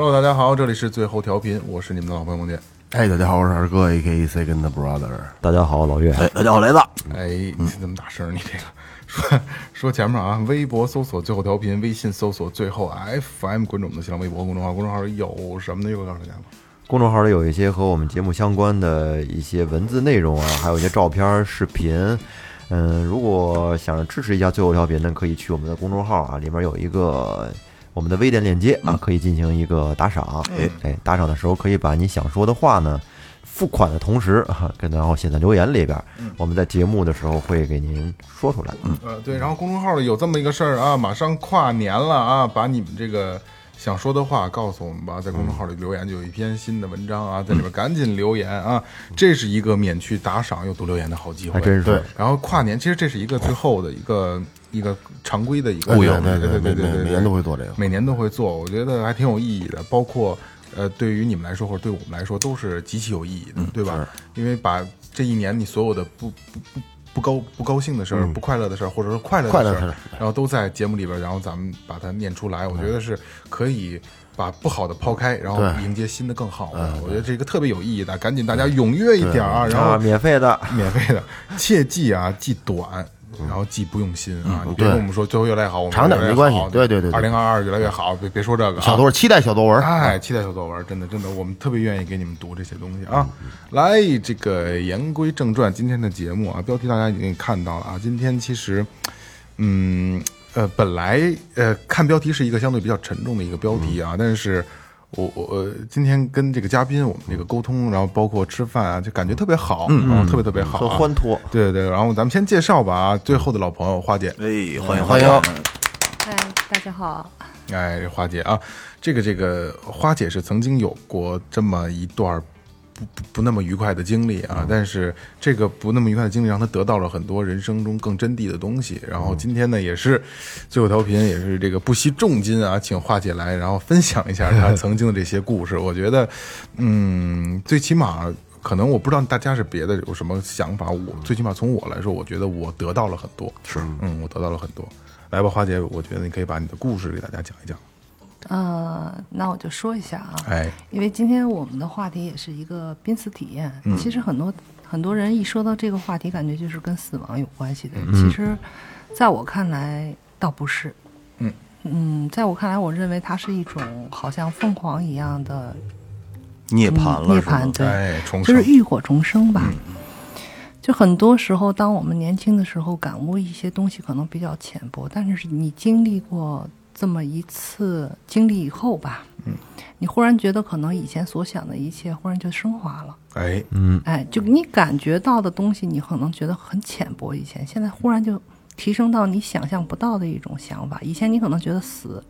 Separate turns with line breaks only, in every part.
Hello，大家好，这里是最后调频，我是你们的老朋友梦见。
哎，大家好，我是二哥，A K Second Brother。
大家好，老岳。
哎，大家好，雷子。
哎，你这么大声，你这个 说说前面啊，微博搜索最后调频，微信搜索最后 FM，关注我们的新浪微博公众号，公众号里有什么呢？又告诉大家吧。
公众号里有一些和我们节目相关的一些文字内容啊，还有一些照片、视频。嗯，如果想支持一下最后调频呢，可以去我们的公众号啊，里面有一个我们的微店链接啊，可以进行一个打赏。哎哎，打赏的时候可以把你想说的话呢，付款的同时 啊，跟然后写在留言里边，我们在节目的时候会给您说出来。嗯，
呃，对，然后公众号里有这么一个事儿啊，马上跨年了啊，把你们这个想说的话告诉我们吧，在公众号里留言就有一篇新的文章啊，在里边赶紧留言啊，这是一个免去打赏又读留言的好机会，
还真是
对
然后跨年，其实这是一个最后的一个一个常规的一个
固有
对对对对对对，
每每年都会做这个。
每年都会做，我觉得还挺有意义的。包括呃，对于你们来说或者对我们来说都是极其有意义的，对吧？因为把这一年你所有的不不不不高不高兴的事儿、不快乐的事儿，或者是快乐的事儿然后都在节目里边，然后咱们把它念出来，我觉得是可以。把不好的抛开，然后迎接新的更好的，我觉得这个特别有意义的，赶紧大家踊跃一点啊！然后
啊，免费的。
免费的，切记啊，记短，然后既不用心啊！你别跟我们说最后越来越好，我们
长点没关系对对对对
二零二二越来越好，别别说这个啊
小作文，期待小作文。
哎，期待小作文，真的真的，我们特别愿意给你们读这些东西啊。来，这个言归正传，今天的节目啊，标题大家已经看到了啊。今天其实，嗯呃，本来呃看标题是一个相对比较沉重的一个标题啊，但是。我我呃，今天跟这个嘉宾我们这个沟通，然后包括吃饭啊，就感觉特别好，然后特别特别好、
很
啊，
欢脱。
对对对，然后咱们先介绍吧啊，最后的老朋友花姐，
哎，欢迎
欢迎
嗨，大家好。
哎，花姐啊，这个这个花姐是曾经有过这么一段不不不那么愉快的经历啊，但是这个不那么愉快的经历让他得到了很多人生中更真谛的东西。然后今天呢，也是最后调频，也是这个不惜重金啊，请花姐来，然后分享一下他 曾经的这些故事。我觉得，嗯，最起码。可能我不知道大家是别的有什么想法，我最起码从我来说，我觉得我得到了很多。是，嗯，我得到了很多。来吧，花姐，我觉得你可以把你的故事给大家讲一讲。
呃，那我就说一下啊，
哎，
因为今天我们的话题也是一个濒死体验。
嗯
其实很多很多人一说到这个话题，感觉就是跟死亡有关系的。
嗯
其实，在我看来，倒不是。
嗯
嗯，在我看来，我认为它是一种好像凤凰一样的
涅槃了，
涅槃，对，就是浴火重生吧。就很多时候，当我们年轻的时候感悟一些东西，可能比较浅薄，但是你经历过这么一次经历以后吧，嗯，你忽然觉得可能以前所想的一切忽然就升华了，
哎，
嗯，
哎，就你感觉到的东西，你可能觉得很浅薄，以前现在忽然就提升到你想象不到的一种想法。以前你可能觉得死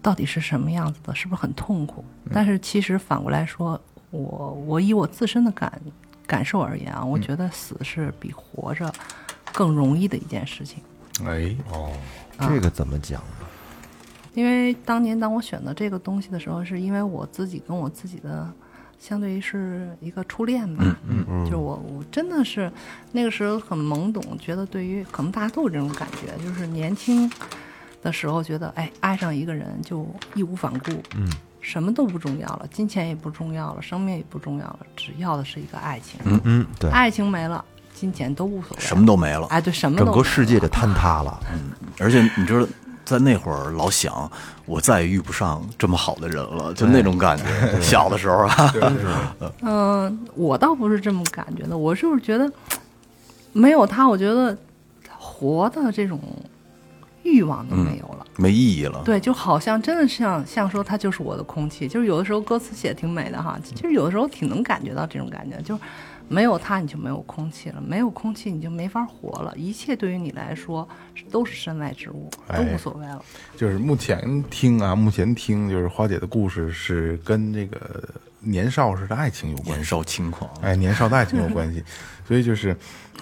到底是什么样子的，是不是很痛苦？但是其实反过来说，我我以我自身的感感受而言啊，我觉得死是比活着更容易的一件事情。
哎，哦，
这个怎么讲呢？
因为当年当我选择这个东西的时候，是因为我自己跟我自己的，相对于是一个初恋吧。嗯嗯，就是我我真的是那个时候很懵懂，觉得对于可能大家都有这种感觉，就是年轻的时候觉得，哎，爱上一个人就义无反顾，嗯，什么都不重要了，金钱也不重要了，生命也不重要了，只要的是一个爱情。嗯，
嗯，对，
爱情没了，金钱都无所谓，
什么都没了。
哎，对，什么都
整个世界就坍塌了。
嗯而且你知道，在那会儿老想，我再也遇不上这么好的人了，就那种感觉。小的时候啊，
嗯，我倒不是这么感觉的，我就是觉得没有他，我觉得活的这种欲望都没有了。
没意义了。
对，就好像真的像像说他就是我的空气，就是有的时候歌词写得挺美的哈，其实有的时候挺能感觉到这种感觉，就是没有它你就没有空气了，没有空气你就没法活了，一切对于你来说都是身外之物，都
哎
无所谓了。
就是目前听啊，目前听就是花姐的故事是跟这个年少时的爱情有关
年
系，
少轻狂，
哎，年少的爱情有关系，所以就是，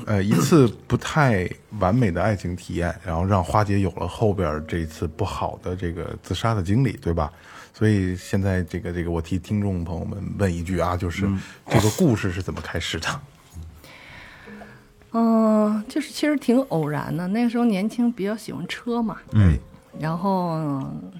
呃，一次不太完美的爱情体验，然后让花姐有了后边这一次不好的这个自杀的经历，对吧？所以现在这个这个，我替听众朋友们问一句啊，就是这个故事是怎么开始的？
嗯、就是其实挺偶然的，那个时候年轻，比较喜欢车嘛，
嗯，
然后、嗯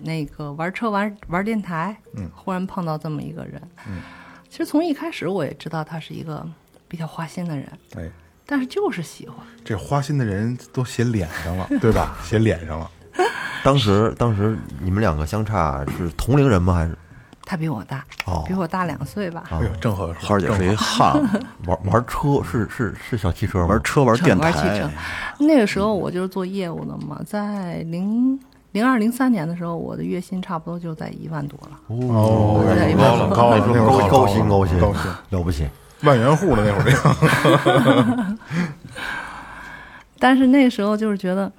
那个玩车玩玩电台，
嗯。
忽然碰到这么一个人，嗯，其实从一开始我也知道他是一个比较花心的人，
哎，
但是就是喜欢，
这花心的人都写脸上了，对吧？写脸上了，
当时当时你们两个相差是同龄人吗？还是
他比我大，
哦
比我大两岁吧，
哎呦，正好。
花儿姐是一汉，
玩玩车？是是是小汽车吗？
玩车玩电
玩汽车
台，。
那个时候我就是做业务的嘛，在零零二零三年的时候，我的月薪差不多就在一万多了。
哦，
对
高了，高了，那会儿
高
高
高兴高薪
高兴，
了不起。
万元户了那会儿这个。
但是那时候就是觉得，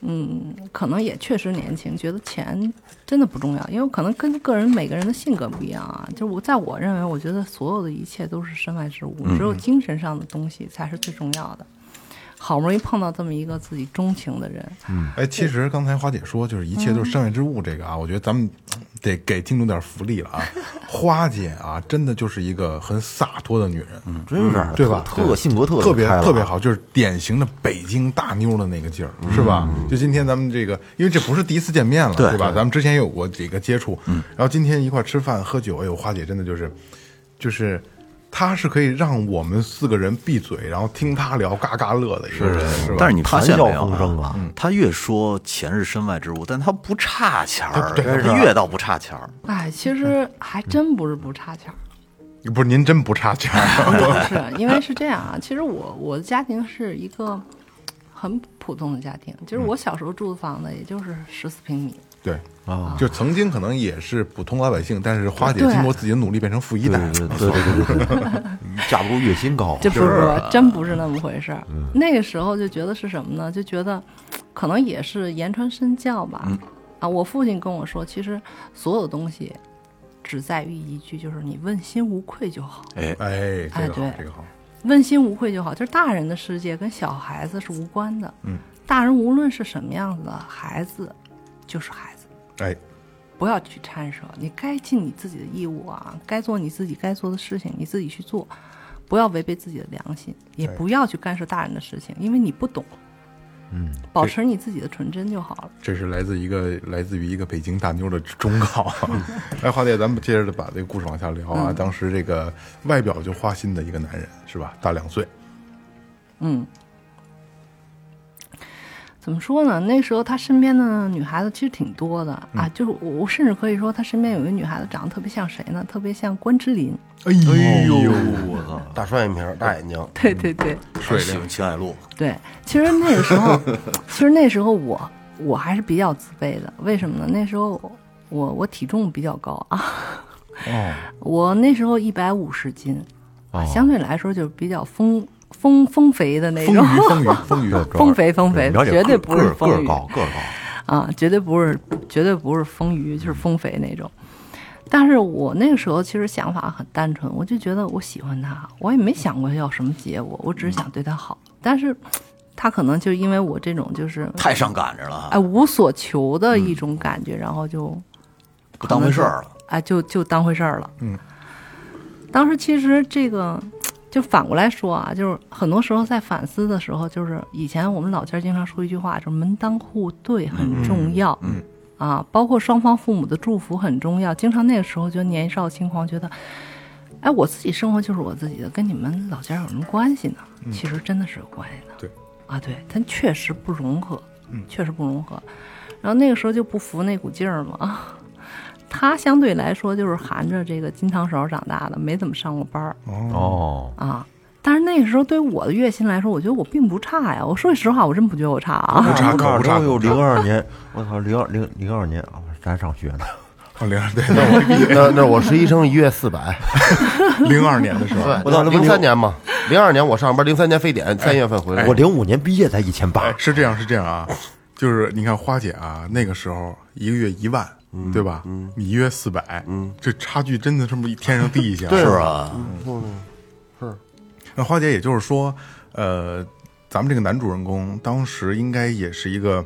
嗯，可能也确实年轻，觉得钱真的不重要，因为可能跟个人每个人的性格不一样啊。就是我在我认为，我觉得所有的一切都是身外之物，只有精神上的东西才是最重要的。好不容易碰到这么一个自己钟情的人，嗯
哎，其实刚才花姐说，就是一切都是身外之物，这个啊，我觉得咱们得给听众点福利了啊。花姐啊，真的就是一个很洒脱的女人，嗯，
真是
对吧？
特特性格特
特别特别好，就是典型的北京大妞的那个劲儿，是吧？就今天咱们这个，因为这不是第一次见面了，
对
对吧？咱们之前也有过几个接触，嗯，然后今天一块儿吃饭喝酒，哎呦，花姐真的就是，就是。她是可以让我们四个人闭嘴，然后听他聊，嘎嘎乐的一个人，是吧？
但是你发现没有
谈笑风生啊
嗯他越说钱是身外之物，但他不差钱儿，他越倒不差钱儿。
哎，其实还真不是不差钱儿。
不是您真不差钱儿，
是因为是这样啊，其实我我的家庭是一个很普通的家庭，就是我小时候住的房子也就是十四平米，
对
啊
就曾经可能也是普通老百姓，但是花姐经过自己的努力变成富一代
对
了。
对对对对对对，架 不住月薪高。
这不是真不是那么回事儿。那个时候就觉得是什么呢？就觉得可能也是言传身教吧。啊，我父亲跟我说，其实所有东西只在于一句，就是你问心无愧就好。
哎，
哎，哎
对，
这个好。
问心无愧就好，就是大人的世界跟小孩子是无关的。
嗯，
大人无论是什么样子的孩子，就是孩子。
哎，
不要去掺涉，你该尽你自己的义务啊，该做你自己该做的事情，你自己去做，不要违背自己的良心，也不要去干涉大人的事情，因为你不懂。
嗯，
保持你自己的纯真就好了。
这是来自一个来自于一个北京大妞的忠告。哎，华姐，咱们接着把这个故事往下聊啊。当时这个外表就花心的一个男人是吧？大两岁，
嗯，怎么说呢？那时候他身边的女孩子其实挺多的、啊，就是我我甚至可以说他身边有一个女孩子长得特别像谁呢？特别像关之琳。
哎呦，
我操，
大双眼皮儿，大眼睛，
对对对
喜
水灵
欢秦海璐，
对，其实那个时候，其实那时候我我还是比较自卑的，为什么呢？那时候我我体重比较高啊，
哦，
我那时候一百五十斤，相对来说就是比较丰丰丰肥的那
丰
种，
腴丰腴丰腴，
丰肥丰肥绝对
个个儿个
不是丰腴
儿高，个儿高。
啊，绝对不是绝对不是丰腴，就是丰肥那种。但是我那个时候其实想法很单纯，我就觉得我喜欢他，我也没想过要什么结果，我只是想对他好。但是他可能就因为我这种就是
太上赶着了，
哎无所求的一种感觉，然后就
不当回事儿了。
哎就就当回事儿了。
嗯，
当时其实这个就反过来说啊，就是很多时候在反思的时候，就是以前我们老家经常说一句话，就是门当户对很重要。
嗯
啊，包括双方父母的祝福很重要。经常那个时候就年少轻狂，觉得，哎，我自己生活就是我自己的，跟你们老家有什么关系呢？其实真的是有关系的。
对，
啊，对，但确实不融合，
嗯
确实不融合。然后那个时候就不服那股劲儿嘛。他相对来说就是含着这个金汤勺长大的，没怎么上过班儿
哦，
啊。但是那个时候对于我的月薪来说，我觉得我并不差呀。我说句实话，我真不觉得我差啊。
不差
我
可不差
哪有
可不差
零二年？我操，零二零零二年啊，咱上学呢。
哦，零二年，那我
那那我实习生一月四百，
零二年的时候，
我到那不
零三年嘛，零二年我上班，零三年非典，三月份回来，
我零五年毕业才一千八
哎，，是这样，是这样啊，就是你看花姐啊，那个时候一个月一万，对吧？你一月四百，嗯，这差距真的是不是天上地下？
是啊，
那花姐也就是说，呃，咱们这个男主人公当时应该也是一个，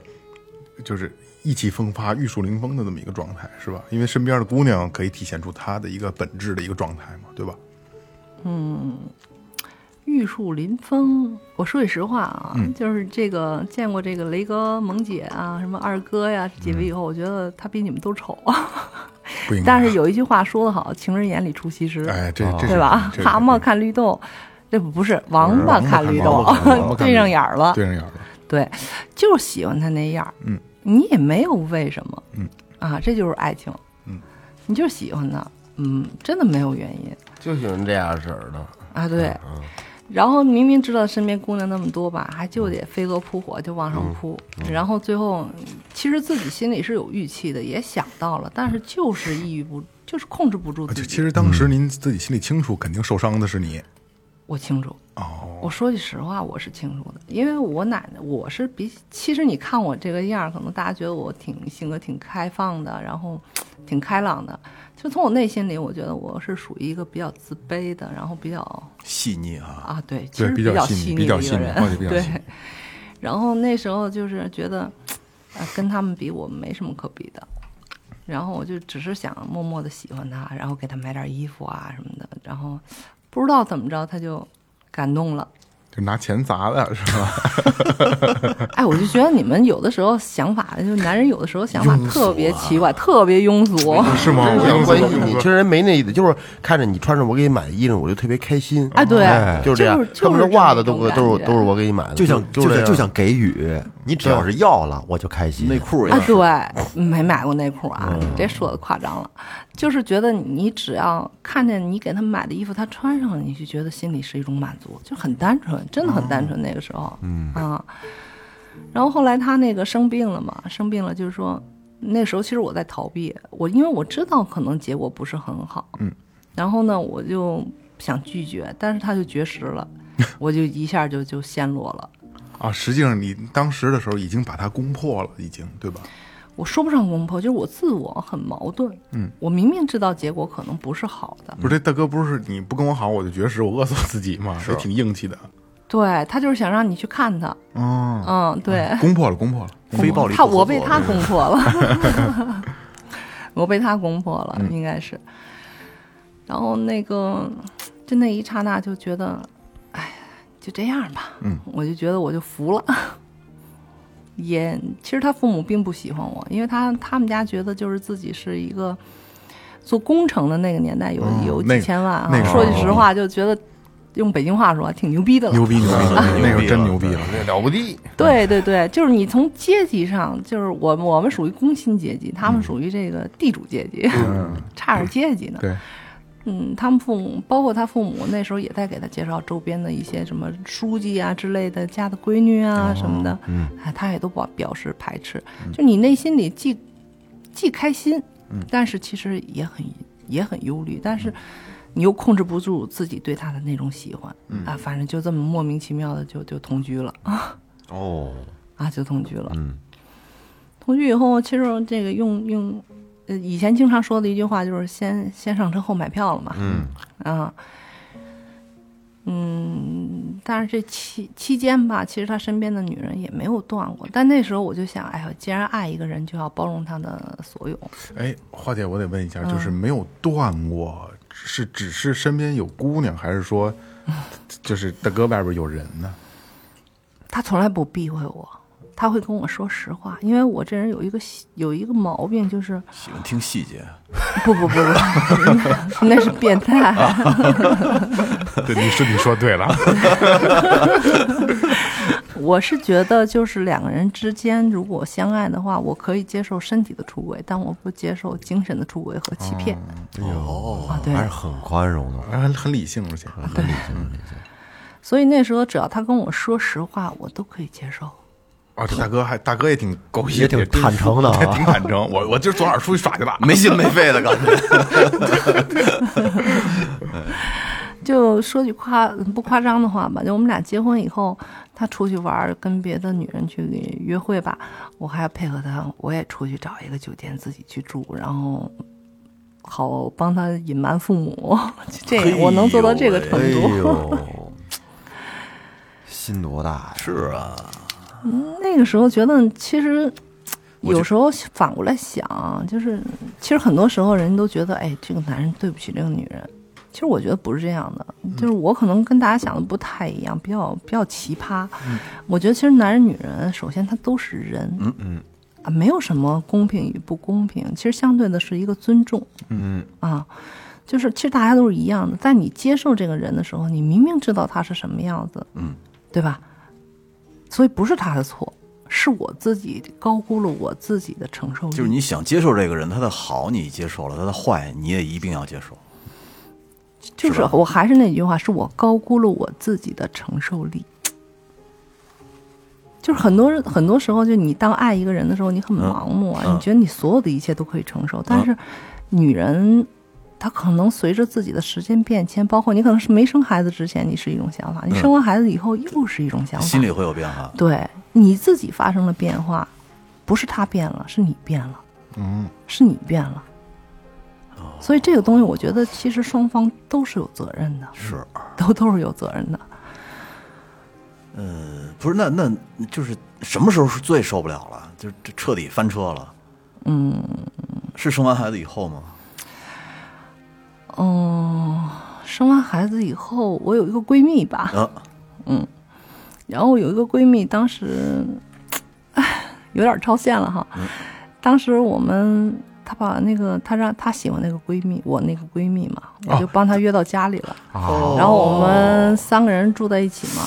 就是意气风发、玉树临风的这么一个状态，是吧？因为身边的姑娘可以体现出他的一个本质的一个状态嘛，对吧？
玉树临风，我说句实话啊，就是这个见过这个雷哥、萌姐啊，什么二哥呀几位以后，我觉得他比你们都丑。但是有一句话说得好，“情人眼里出西施”，
哎，这这
对吧？蛤蟆看绿豆，这不不是王八看绿豆对上眼儿了。
对上眼了。
对，就是喜欢他那样儿。
嗯，
你也没有为什么，
嗯，
啊，这就是爱情，
嗯，
你就是喜欢他，嗯，真的没有原因。
就喜欢这样式儿的，
啊，对。然后明明知道身边姑娘那么多吧，还就得飞蛾扑火就往上扑，然后最后其实自己心里是有预期的，也想到了，但是就是抑郁不，就是控制不住自己。
就其实当时您自己心里清楚，肯定受伤的是你。
我清楚，
哦，
我说句实话，我是清楚的，因为我奶奶，我是比，其实你看我这个样儿，可能大家觉得我挺性格挺开放的，然后挺开朗的，就从我内心里，我觉得我是属于一个比较自卑的，然后比较
细腻啊，
啊，对，其
对
实
比较细腻比较细腻
对。然后那时候就是觉得，呃，跟他们比，我没什么可比的。然后我就只是想默默的喜欢他，然后给他买点衣服啊什么的。然后不知道怎么着，他就感动了。
就拿钱砸的是吧？
哎，我就觉得你们有的时候想法，就男人有的时候想法特别奇怪，特别庸俗。
是吗？
真
我用
想关心你，其实人没那意思，就是看着你穿着我给你买的衣裳，我就特别开心。
哎，对，
就是这样
就是，
他们
就是
的袜子都都是都是我给你买的，
就想
就是
就想就想给予，你只要是要了，我就开心。
内裤也
啊，对，没买过内裤啊，你这说的夸张了。就是觉得你只要看见你给他买的衣服，他穿上了，你就觉得心里是一种满足，就很单纯，真的很单纯。那个时候，嗯啊，然后后来他那个生病了嘛，生病了，就是说那时候其实我在逃避，我因为我知道可能结果不是很好，
嗯，
然后呢，我就想拒绝，但是他就绝食了，我就一下就就陷落了。
啊，实际上你当时的时候已经把它攻破了，已经对吧？
我说不上攻破，就是我自我很矛盾。
嗯，
我明明知道结果可能不是好的，
不是这大哥，不是你不跟我好我就绝食，我饿死我自己嘛，也挺硬气的。
对他就是想让你去看他。
嗯，
嗯，对，
攻破了，攻破了。
非暴力
他我被他攻破了，我被他攻破了，应该是。然后那个，就那一刹那就觉得，哎，就这样吧。
嗯，
我就觉得我就服了。也，其实他父母并不喜欢我，因为他他们家觉得就是自己是一个做工程的那个年代有、有几千万啊。说句实话，就觉得用北京话说挺牛逼的了。
牛逼牛逼，那个真牛逼了。
那了不地。
对对对，就是你从阶级上，就是我我们属于工薪阶级，他们属于这个地主阶级，差点阶级呢。
对，
嗯，他们父母，包括他父母，那时候也在给他介绍周边的一些什么书记啊之类的，家的闺女啊什么的，嗯，他也都表表示排斥。就你内心里既既开心，但是其实也很也很忧虑，但是你又控制不住自己对他的那种喜欢，啊，反正就这么莫名其妙的就就同居了啊。
哦，
啊，就同居了。
嗯，
同居以后，其实这个用用，呃，以前经常说的一句话就是先先上车后买票了嘛。
嗯
啊，嗯，但是这期期间吧，其实他身边的女人也没有断过。但那时候我就想，哎呀，既然爱一个人，就要包容他的所有。
哎，花姐，我得问一下，就是没有断过，是只是身边有姑娘，还是说，就是大哥外边有人呢？
他从来不避讳我，他会跟我说实话，因为我这人有一个习有一个毛病，就是
喜欢听细节，
不不不不，那是变态。
对，你是你说对了，
我是觉得，就是两个人之间如果相爱的话，我可以接受身体的出轨，但我不接受精神的出轨和欺骗。
哦
啊对
还是很宽容的。
很很理性，而且
很理性，所以那时候只要他跟我说实话，我都可以接受。
啊，这大哥还大哥也挺狗血，
也挺坦诚的啊
也挺坦诚。我我今儿昨晚出去耍去了，
没心没肺的感觉。
就说句夸不夸张的话吧，就我们俩结婚以后，他出去玩，跟别的女人去约会吧，我还要配合他，我也出去找一个酒店自己去住，然后好帮他隐瞒父母。这
个
我能做到这个程
哎
度。
呦，心多大呀！
是啊，
那个时候觉得，其实有时候反过来想，就是其实很多时候人都觉得，哎，这个男人对不起这个女人。其实我觉得不是这样的，就是我可能跟大家想的不太一样，比较比较奇葩。我觉得其实男人女人，首先他都是人，
嗯
嗯
啊，没有什么公平与不公平，其实相对的是一个尊重
嗯
啊。就是其实大家都是一样的，在你接受这个人的时候，你明明知道他是什么样子，
嗯，
对吧？所以不是他的错，是我自己高估了我自己的承受力。
就是你想接受这个人，他的好你接受了，他的坏你也一定要接受。
就是我还是那句话，是我高估了我自己的承受力。就是很多人很多时候，就你当爱一个人的时候，你很盲目啊，
嗯
你觉得你所有的一切都可以承受，但是女人。她可能随着自己的时间变迁，包括你可能是没生孩子之前，你是一种想法；你生完孩子以后又是一种想法。
心里会有变化。
对你自己发生了变化，不是他变了，是你变了，
嗯，
是你变了。所以这个东西，我觉得其实双方都是有责任的，
是，
都都是有责任的。
呃，不是，那那就是什么时候是最受不了了？就是这彻底翻车了。
嗯
是生完孩子以后吗？
嗯，生完孩子以后，我有一个闺蜜吧，
啊，
然后有一个闺蜜，当时，唉，有点超限了哈。当时我们，她把那个她让她喜欢那个闺蜜，我那个闺蜜嘛，我就帮她约到家里了。
啊，
然后我们三个人住在一起嘛。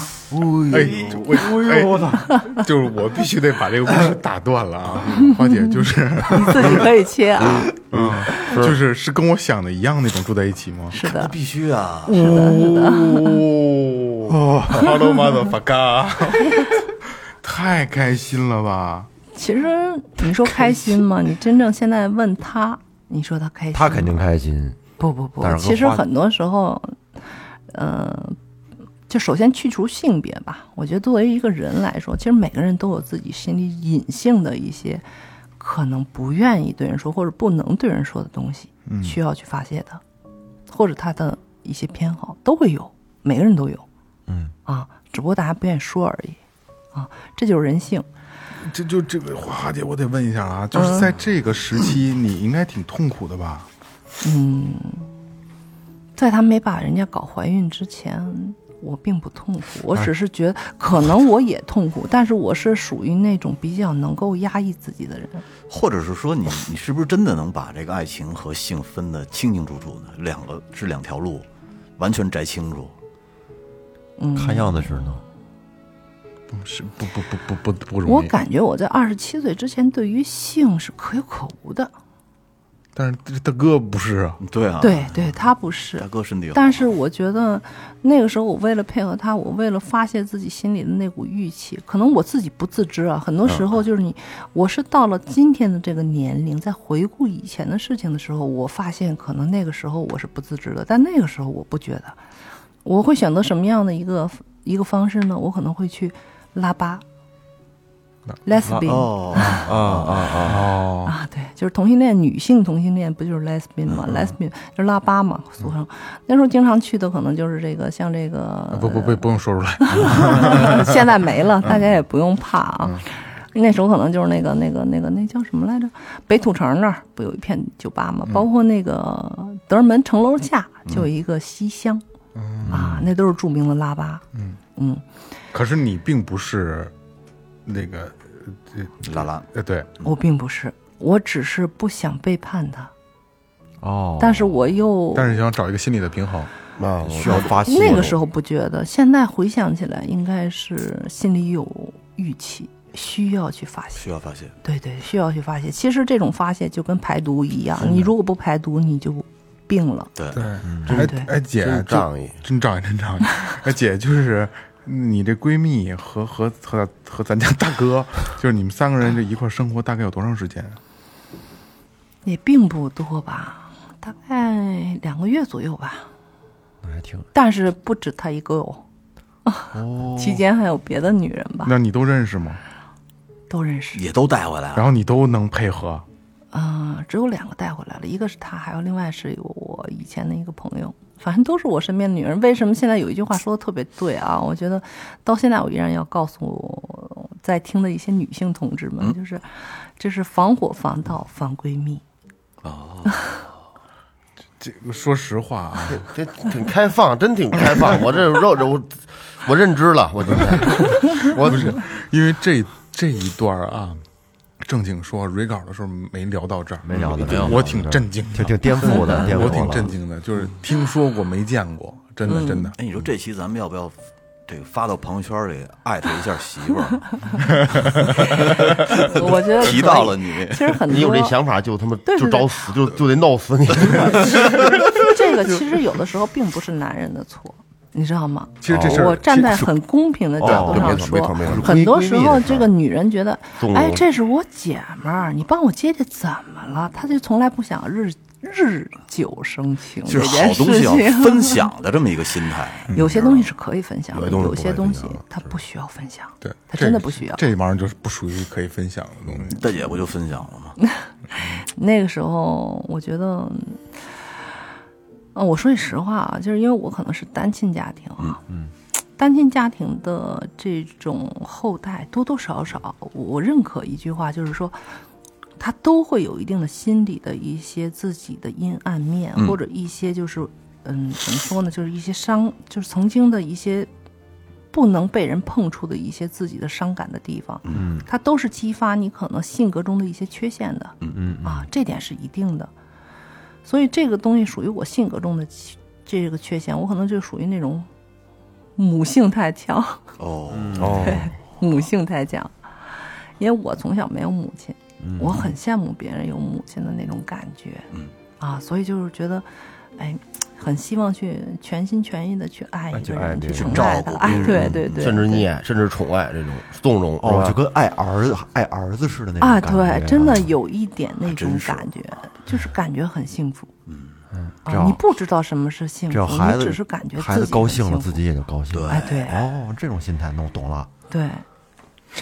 哎，我哎我操，就是我必须得把这个故事打断了啊，花姐就是，
你自己可以切啊。
嗯，就是是跟我想的一样那种住在一起吗？
是的，
必须啊！
是的，是的。
哦，Hello motherfucker，太开心了吧？
其实你说开心吗？你真正现在问他，你说他开心？
他肯定开心。
不不不其实很多时候，呃，就首先去除性别吧。我觉得作为一个人来说，其实每个人都有自己心里隐性的一些可能不愿意对人说或者不能对人说的东西，
嗯
需要去发泄的，或者他的一些偏好都会有，每个人都有
嗯，
啊，只不过大家不愿意说而已啊，这就是人性。
这就这个花姐，我得问一下啊，就是在这个时期，你应该挺痛苦的吧？
嗯，在他没把人家搞怀孕之前，我并不痛苦，我只是觉得可能我也痛苦，但是我是属于那种比较能够压抑自己的人。
或者是说你，你是不是真的能把这个爱情和性分得清清楚楚的？两个是两条路，完全摘清楚。
嗯，
看样子是呢。
是不不不不不不容易。
我感觉我在二十七岁之前对于性是可有可无的。
但是大哥不是啊，
对啊，
对对，他不是
大。哥身体好，
但是我觉得那个时候，我为了配合他，我为了发泄自己心里的那股郁气，可能我自己不自知啊。很多时候就是你，我是到了今天的这个年龄，在回顾以前的事情的时候，我发现可能那个时候我是不自知的，但那个时候我不觉得。我会选择什么样的一个一个方式呢？我可能会去拉巴，lesbian
哦，
啊啊啊！
哦，
啊，对，就是同性恋，女性同性恋不就是 lesbian 吗、l e s b i a n 就是拉巴嘛，俗称。那时候经常去的可能就是这个，像这个，
不不不，不用说出来。
现在没了，大家也不用怕啊。那时候可能就是那个那个那个那叫什么来着？北土城那儿不有一片酒吧吗？包括那个德尔门城楼下就有一个西厢，啊，那都是著名的拉巴。
嗯
嗯，
可是你并不是那个
拉拉，
呃，对，
我并不是，我只是不想背叛他，
哦，
但是我又
但是想找一个心理的平衡。
啊，
需要发泄。
那个时候不觉得，现在回想起来，应该是心里有预期，需要去发泄。
需要发泄。
对对，需要去发泄。其实这种发泄就跟排毒一样，你如果不排毒，你就病了。
对，
对，哎哎姐，
真仗义
真仗义，真仗义。哎姐，就是你这闺蜜和和和和咱家大哥，就是你们三个人这一块儿生活大概有多长时间啊？
也并不多吧，大概两个月左右吧。
那还挺
但是不止他一个哦，
哦，
期间还有别的女人吧，
那你都认识吗？
都认识。
也都带回来了。
然后你都能配合？
嗯、只有两个带回来了，一个是他，还有另外是有我以前的一个朋友，反正都是我身边的女人。为什么现在有一句话说的特别对啊？我觉得到现在我依然要告诉在听的一些女性同志们，就是这是防火防盗防闺蜜。
哦 这个说实话啊，
这挺开放，真挺开放。我这肉我我认知了，我今天 我
不是因为这这一段啊，正经说蕊稿的时候没聊到这儿，
没聊到这儿
我挺震惊的，
挺挺颠覆的，颠覆
我挺震惊的，就是听说过没见过，真的真的。
哎，你说这期咱们要不要这个发到朋友圈里艾特一下媳妇儿？
我觉得
提到了你
其实很多
你有这想法就他妈就找死，就就得闹死你。
这个其实有的时候并不是男人的错，你知道吗？
其实这事儿
我站在很公平的角度上说很多时候这个女人觉得哎，这是我姐们儿，你帮我接接怎么了？她就从来不想日日久生情
就是好东西要。分享的这么一个心态。
有些东西是可以分享的，
有些东西
它不需要分享。
对，
它真的不需要。
这玩意儿就是不属于可以分享的东西。
大姐不就分享了吗？
那个时候，我觉得，呃，我说句实话啊，就是因为我可能是单亲家庭啊，嗯，单亲家庭的这种后代多多少少，我认可一句话，就是说，他都会有一定的心理的一些自己的阴暗面，
嗯
或者一些就是，嗯，怎么说呢，就是一些伤，就是曾经的一些。不能被人碰触的一些自己的伤感的地方，
嗯
它都是激发你可能性格中的一些缺陷的。
嗯
啊，这点是一定的。所以这个东西属于我性格中的这个缺陷，我可能就属于那种母性太强，
哦，
哦，
母性太强。因为我从小没有母亲，
嗯。
我很羡慕别人有母亲的那种感觉，
嗯。
啊，所以就是觉得，哎，很希望去全心全意的去爱一个人，
爱人
去宠
照
爱他，哎，对对对，
甚至溺爱，甚至宠爱这种纵容，
哦，就跟爱儿子爱儿子似的那种
啊，
感觉
对，真的有一点那种感觉，就是感觉很幸福。
嗯嗯
啊，你不知道什么是幸福，你只是感觉
孩子
自己
高兴了，自己也就高兴。
了
哎，对
哦，这种心态，那我懂了。
对，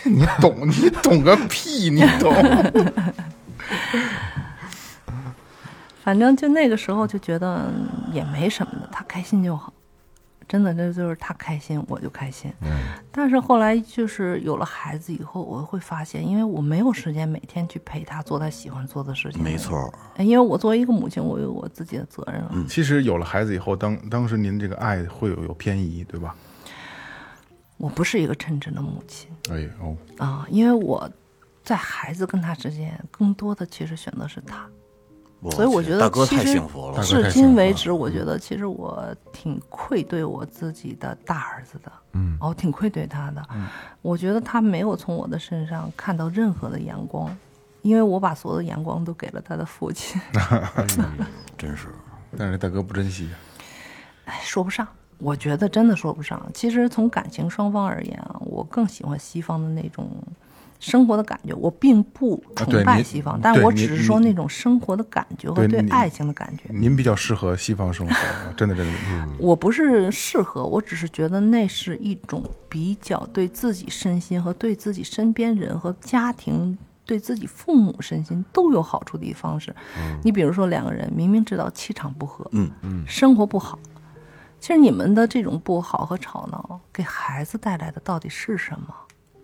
你懂？你懂个屁！你懂？
反正就那个时候就觉得嗯也没什么的，他开心就好。真的，这就是他开心，我就开心。
嗯
但是后来就是有了孩子以后，我会发现，因为我没有时间每天去陪他做他喜欢做的事情。
没错，
哎，因为我作为一个母亲，我有我自己的责任了。
其实有了孩子以后，当当时您这个爱会有有偏移，对吧？
我不是一个称职的母亲
哎哦，
啊，因为我在孩子跟他之间，更多的其实选择是他。所以我觉得
大哥
其实
太幸福了
大。哥
至今为止，我觉得其实我挺愧对我自己的大儿子的，
嗯，
哦，挺愧对他的。我觉得他没有从我的身上看到任何的阳光，因为我把所有的阳光都给了他的父亲。
真是，
但是大哥不珍惜，
哎，说不上，我觉得真的说不上。其实从感情双方而言啊，我更喜欢西方的那种生活的感觉。我并不崇拜西方，但我只是说那种生活的感觉和
对
爱情的感觉。
您比较适合西方生活，真的真的。
我不是适合，我只是觉得那是一种比较对自己身心和对自己身边人和家庭、对自己父母身心都有好处的一方式。你比如说，两个人明明知道气场不合，
嗯
嗯，生活不好，其实你们的这种不好和吵闹，给孩子带来的到底是什么？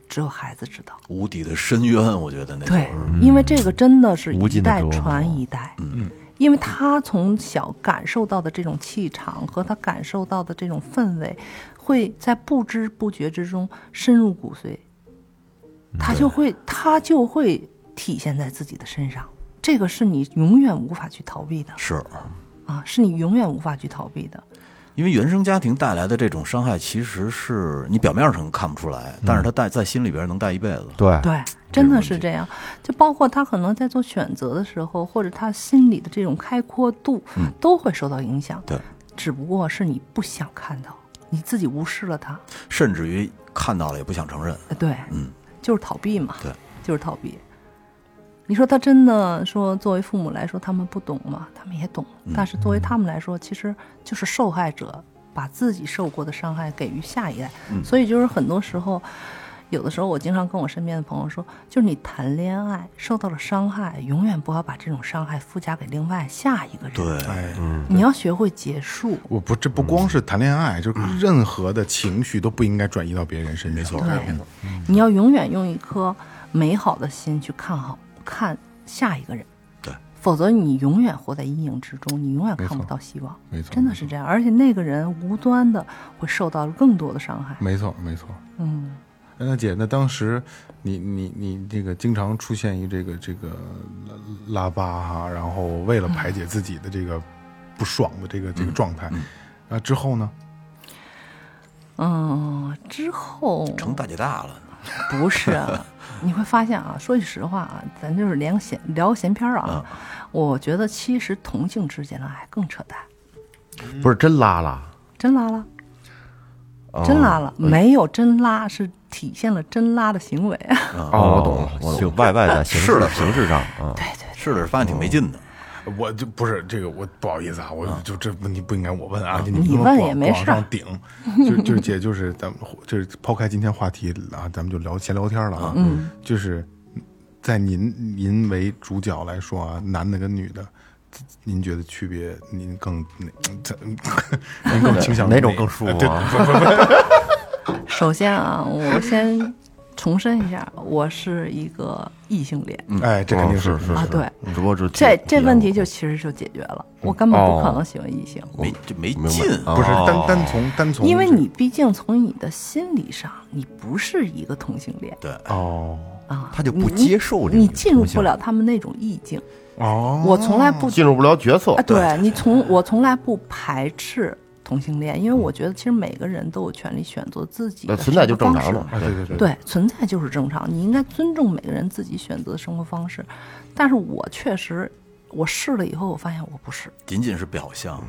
只有孩子知道。
无底的深渊，我觉得那
对
就是，
因为这个真的是一代传一代。嗯，因为他从小感受到的这种气场和他感受到的这种氛围，会在不知不觉之中深入骨髓，他就会他就会体现在自己的身上。这个是你永远无法去逃避的
是
啊，是你永远无法去逃避的。
因为原生家庭带来的这种伤害，其实是你表面上看不出来，但是他带在心里边能带一辈子。
对，
对，真的是这样。就包括他可能在做选择的时候，或者他心里的这种开阔度，都会受到影响。
对，
只不过是你不想看到，你自己无视了他。
甚至于看到了也不想承认。
呃对，
嗯，
就是逃避嘛。
对，
就是逃避。你说他真的说，作为父母来说，他们不懂吗？他们也懂，但是作为他们来说，其实就是受害者把自己受过的伤害给予下一代。所以就是很多时候，有的时候我经常跟我身边的朋友说，就是你谈恋爱受到了伤害，永远不要把这种伤害附加给另外下一个人。
对，
哎，
你要学会结束。
我不，这不光是谈恋爱，就是任何的情绪都不应该转移到别人身上。没错
对，你要永远用一颗美好的心去看好看下一个人，
对，
否则你永远活在阴影之中，你永远看不到希望。
没错
真的是这样，而且那个人无端的会受到更多的伤害。
没错，没错。
嗯，
哎那姐，那当时你你你这个经常出现于这个这个拉拉巴哈，然后为了排解自己的这个不爽的这个这个状态，啊之后呢？
嗯，之后
成大姐大了。
不是啊，你会发现啊，说句实话啊，咱就是连个闲聊个闲篇儿啊，我觉得其实同性之间的爱更扯淡，
不是真拉了，
真拉了，真拉了，没有真拉是体现了真拉的行为。
哦，我懂了，我懂
就
了。
外外的形式形式上啊，
是的，发现挺没劲的。
我就不是这个，我不好意思啊，我就这问题不应该我问啊，你
你问也没事
顶，就就是姐，就是咱们就是抛开今天话题啊，咱们就聊闲聊天了啊，嗯，就是在您您为主角来说啊，男的跟女的，您觉得区别，您更哪这 您更倾向于
哪种更舒服啊？
首先啊，我先重申一下，我是一个异性恋。
哎，这肯定
是是
啊，对，
只不过是
这这问题就其实就解决了，我根本不可能喜欢异性，
没就没劲。
啊
不是单单从单从
因为你毕竟从你的心理上，你不是一个同性恋。
对，
哦。
啊，
他就不接受这个
你进入不了他们那种意境。
哦，
我从来不
进入不了角色。
啊，，对。你从我从来不排斥同性恋，因为我觉得其实每个人都有权利选择自己的
那存在就
生活方式
正常的。
啊，对对对，
对，存在就是正常，你应该尊重每个人自己选择的生活方式。但是我确实，我试了以后，我发现我不是
仅仅是表象。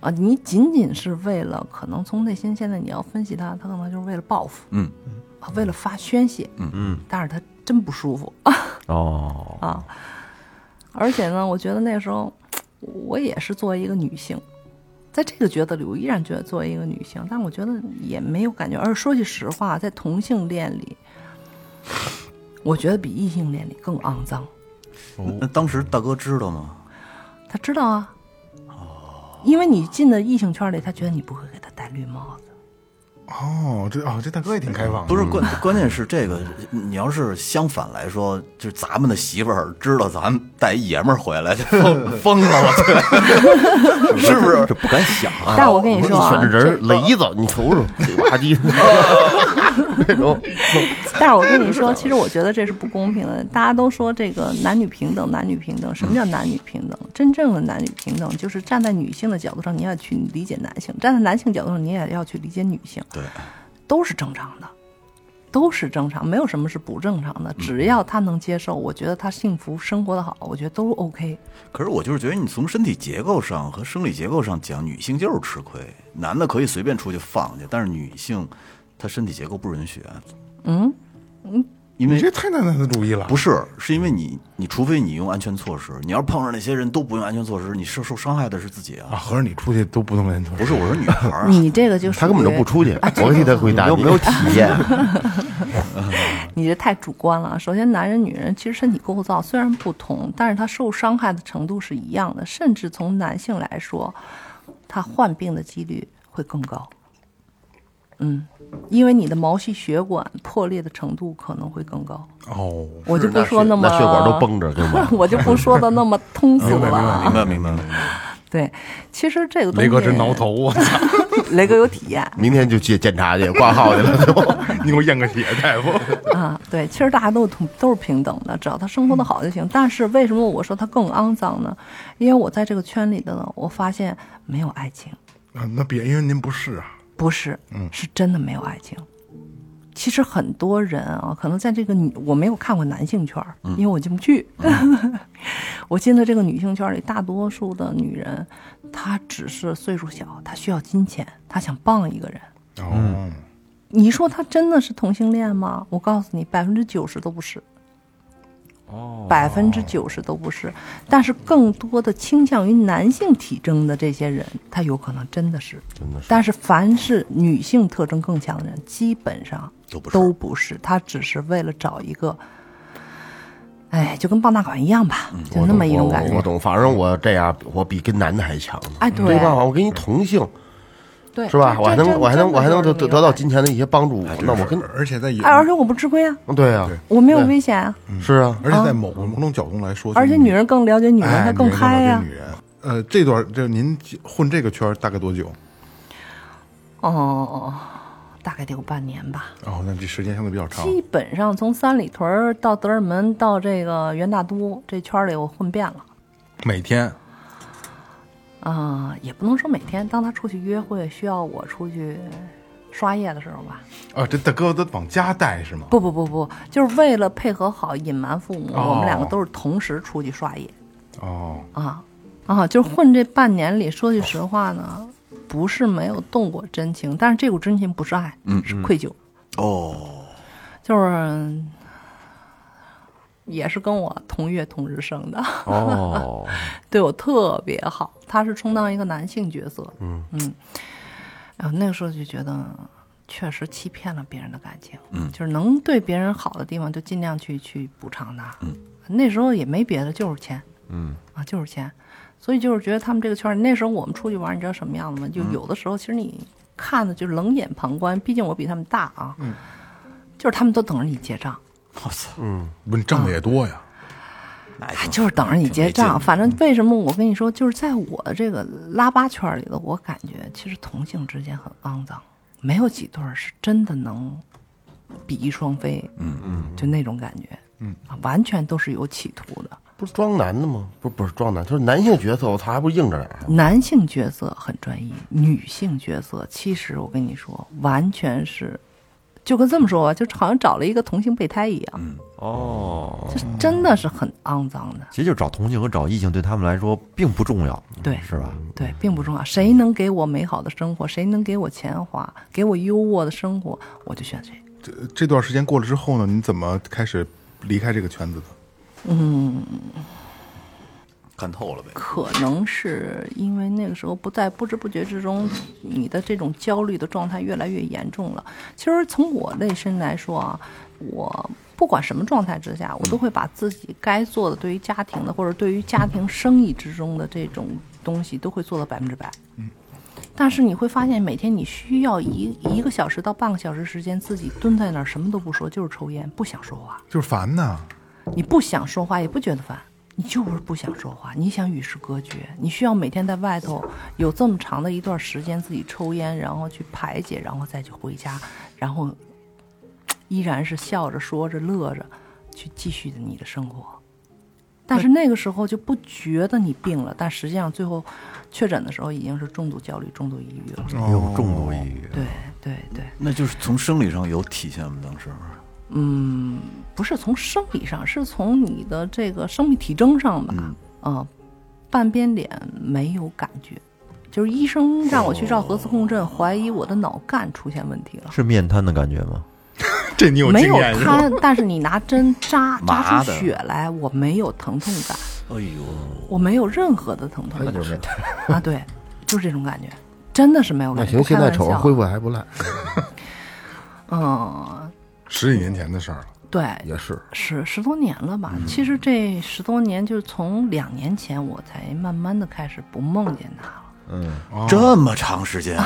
啊，你仅仅是为了可能从内心，现在你要分析他，他可能就是为了报复
嗯，
啊，为了发宣泄，
嗯
嗯，
但是他真不舒服
哦，
啊。而且呢，我觉得那时候我也是作为一个女性，在这个角色里，我依然觉得作为一个女性，但我觉得也没有感觉。而说句实话，在同性恋里，我觉得比异性恋里更肮脏。
那当时大哥知道吗？
他知道啊，哦因为你进了异性圈里，他觉得你不会给他戴绿帽子。
哦，这哦，这大哥也挺开放的，
不是关关键是这个，你要是相反来说，就是咱们的媳妇儿知道咱们带一爷们儿回来，就疯 疯了，我操，是不是？
这不敢想啊，
但我跟你说啊，
选这人雷子，你瞅瞅，嘴吧唧，那 种
但是我跟你说，其实我觉得这是不公平的。大家都说这个男女平等，男女平等，什么叫男女平等？真正的男女平等，就是站在女性的角度上，你要去理解男性；站在男性角度上，你也要去理解女性。
对，
都是正常的，都是正常，没有什么是不正常的。只要他能接受，我觉得他幸福生活的好，我觉得都 OK。
可是我就是觉得，你从身体结构上和生理结构上讲，女性就是吃亏，男的可以随便出去放去，但是女性她身体结构不允许嗯，
嗯，
因为
你这太男子主义了，
不是，是因为你你除非你用安全措施，你要是碰上那些人都不用安全措施，你受受伤害的是自己
啊，
啊。
合着你出去都不用安全措施，
不是，我说女孩儿啊，
你这个就是
他根本就不出去，我替他回答你
有没有体验？
你这太主观了。首先，男人、女人其实身体构造虽然不同，但是他受伤害的程度是一样的，甚至从男性来说，他患病的几率会更高。嗯，因为你的毛细血管破裂的程度可能会更高。
哦，
我就不说
那
么，
血管都绷着，对吗？
我就不说的那么通俗了 啊。
明白明白明白。
对，其实这个东西，
雷哥真挠头，我操！
雷哥有体验
明天就去检查去，挂号去了就。
你给我验个血，大夫。
啊。对，其实大家都同都是平等的，只要他生活的好就行。但是为什么我说他更肮脏呢？因为我在这个圈里的呢，我发现没有爱情，
啊，那别因为您不是啊，
不是，嗯是真的没有爱情。其实很多人啊，可能在这个女，我没有看过男性圈儿，因为我进不去。我进的这个女性圈儿里，大多数的女人，她只是岁数小，她需要金钱，她想傍一个人。
哦，
你说她真的是同性恋吗？我告诉你，百分之九十都不是。哦，百分之九十都不是，但是更多的倾向于男性体征的这些人，他有可能真的是。
真的是。
但是凡是女性特征更强的人，基本上
都不是
都不是，他只是为了找一个，哎，就跟傍大款一样吧，就那么一种感觉。
我懂，反正我这样，我比跟男的还强呢。
哎对
对吧？我跟你同性
对，
是吧？我还能我还能我还能得得到金钱的一些帮助。那我跟
而且在也
哎，而且我不吃亏啊，
对啊，
我没有危险啊，
是啊，
而且在某某种角度来说，
而且女人更了解女人，
哎
她更嗨呀、
女人呃，这段这您混这个圈大概多久？
哦，大概得有半年吧。
哦，那这时间相对比较长。
基本上从三里屯到德尔门到这个元大都这圈里，我混遍了。
每天
啊、也不能说每天，当他出去约会需要我出去刷夜的时候吧。
啊，这大哥都往家带是吗？
不不不不，就是为了配合好，隐瞒父母，
哦
我们两个都是同时出去刷夜
哦，
啊啊！就是混这半年里，说句实话呢，不是没有动过真情，但是这股真情不是爱，
嗯
是愧疚，
哦，
就是也是跟我同月同日生的，
哦，
对我特别好，他是充当一个男性角色，嗯。然后那个时候就觉得确实欺骗了别人的感情，
嗯。
就是能对别人好的地方就尽量去去补偿他，嗯，那时候也没别的，就是钱，
嗯。
啊，就是钱，所以就是觉得他们这个圈儿，那时候我们出去玩，你知道什么样子吗？就有的时候其实你看的就是冷眼旁观，毕竟我比他们大啊，嗯，就是他们都等着你结账。
我操，
不，你挣的也多呀。
哎，就是等着你结账。反正为什么我跟你说，就是在我的这个拉巴圈里头，我感觉其实同性之间很肮脏，没有几对儿是真的能比翼双飞。
嗯
嗯，就那种感觉。嗯，完全都是有企图的。
不是装男的吗？不是不是装男，就是男性角色，我操，还不是硬着点儿？
男性角色很专一，女性角色其实我跟你说，完全是，就跟这么说吧，就好像找了一个同性备胎一样，
嗯
哦，这真的是很肮脏的。
其实就找同性和找异性对他们来说并不重要，
对
是吧？
对，并不重要。谁能给我美好的生活，谁能给我钱花，给我优渥的生活，我就选谁。
这这段时间过了之后呢，你怎么开始离开这个圈子的？
看透了呗。
可能是因为那个时候不在不知不觉之中，你的这种焦虑的状态越来越严重了。其实从我内心来说啊，我不管什么状态之下，我都会把自己该做的对于家庭的或者对于家庭生意之中的这种东西都会做到百分之百。嗯但是你会发现，每天你需要一一个小时到半个小时时间，自己蹲在那儿什么都不说，就是抽烟，不想说话。
就是烦呐。
你不想说话，也不觉得烦，你就是不想说话，你想与世隔绝，你需要每天在外头有这么长的一段时间自己抽烟，然后去排解，然后再去回家，然后依然是笑着说着乐着去继续的你的生活。但是那个时候就不觉得你病了，但实际上最后确诊的时候已经是重度焦虑、重度抑郁了。
有重度抑郁，
对对对，
那就是从生理上有体现吗？当时
嗯，不是从生理上，是从你的这个生命体征上吧？嗯，呃，半边脸没有感觉，就是医生让我去照核磁共振，怀疑我的脑干出现问题了。
是面瘫的感觉吗？
这你有
没有？瘫，但是你拿针扎扎出血来，我没有疼痛感，
哎呦，
我没有任何的疼痛感
就是
啊，对，就是这种感觉，真的是没有感觉。
那行，现在瞅着恢复还不赖，
嗯，
十几年前的事儿了。
对，
也是。
十十多年了吧？其实这十多年就是从两年前我才慢慢的开始不梦见他了。
嗯，
这么长时间，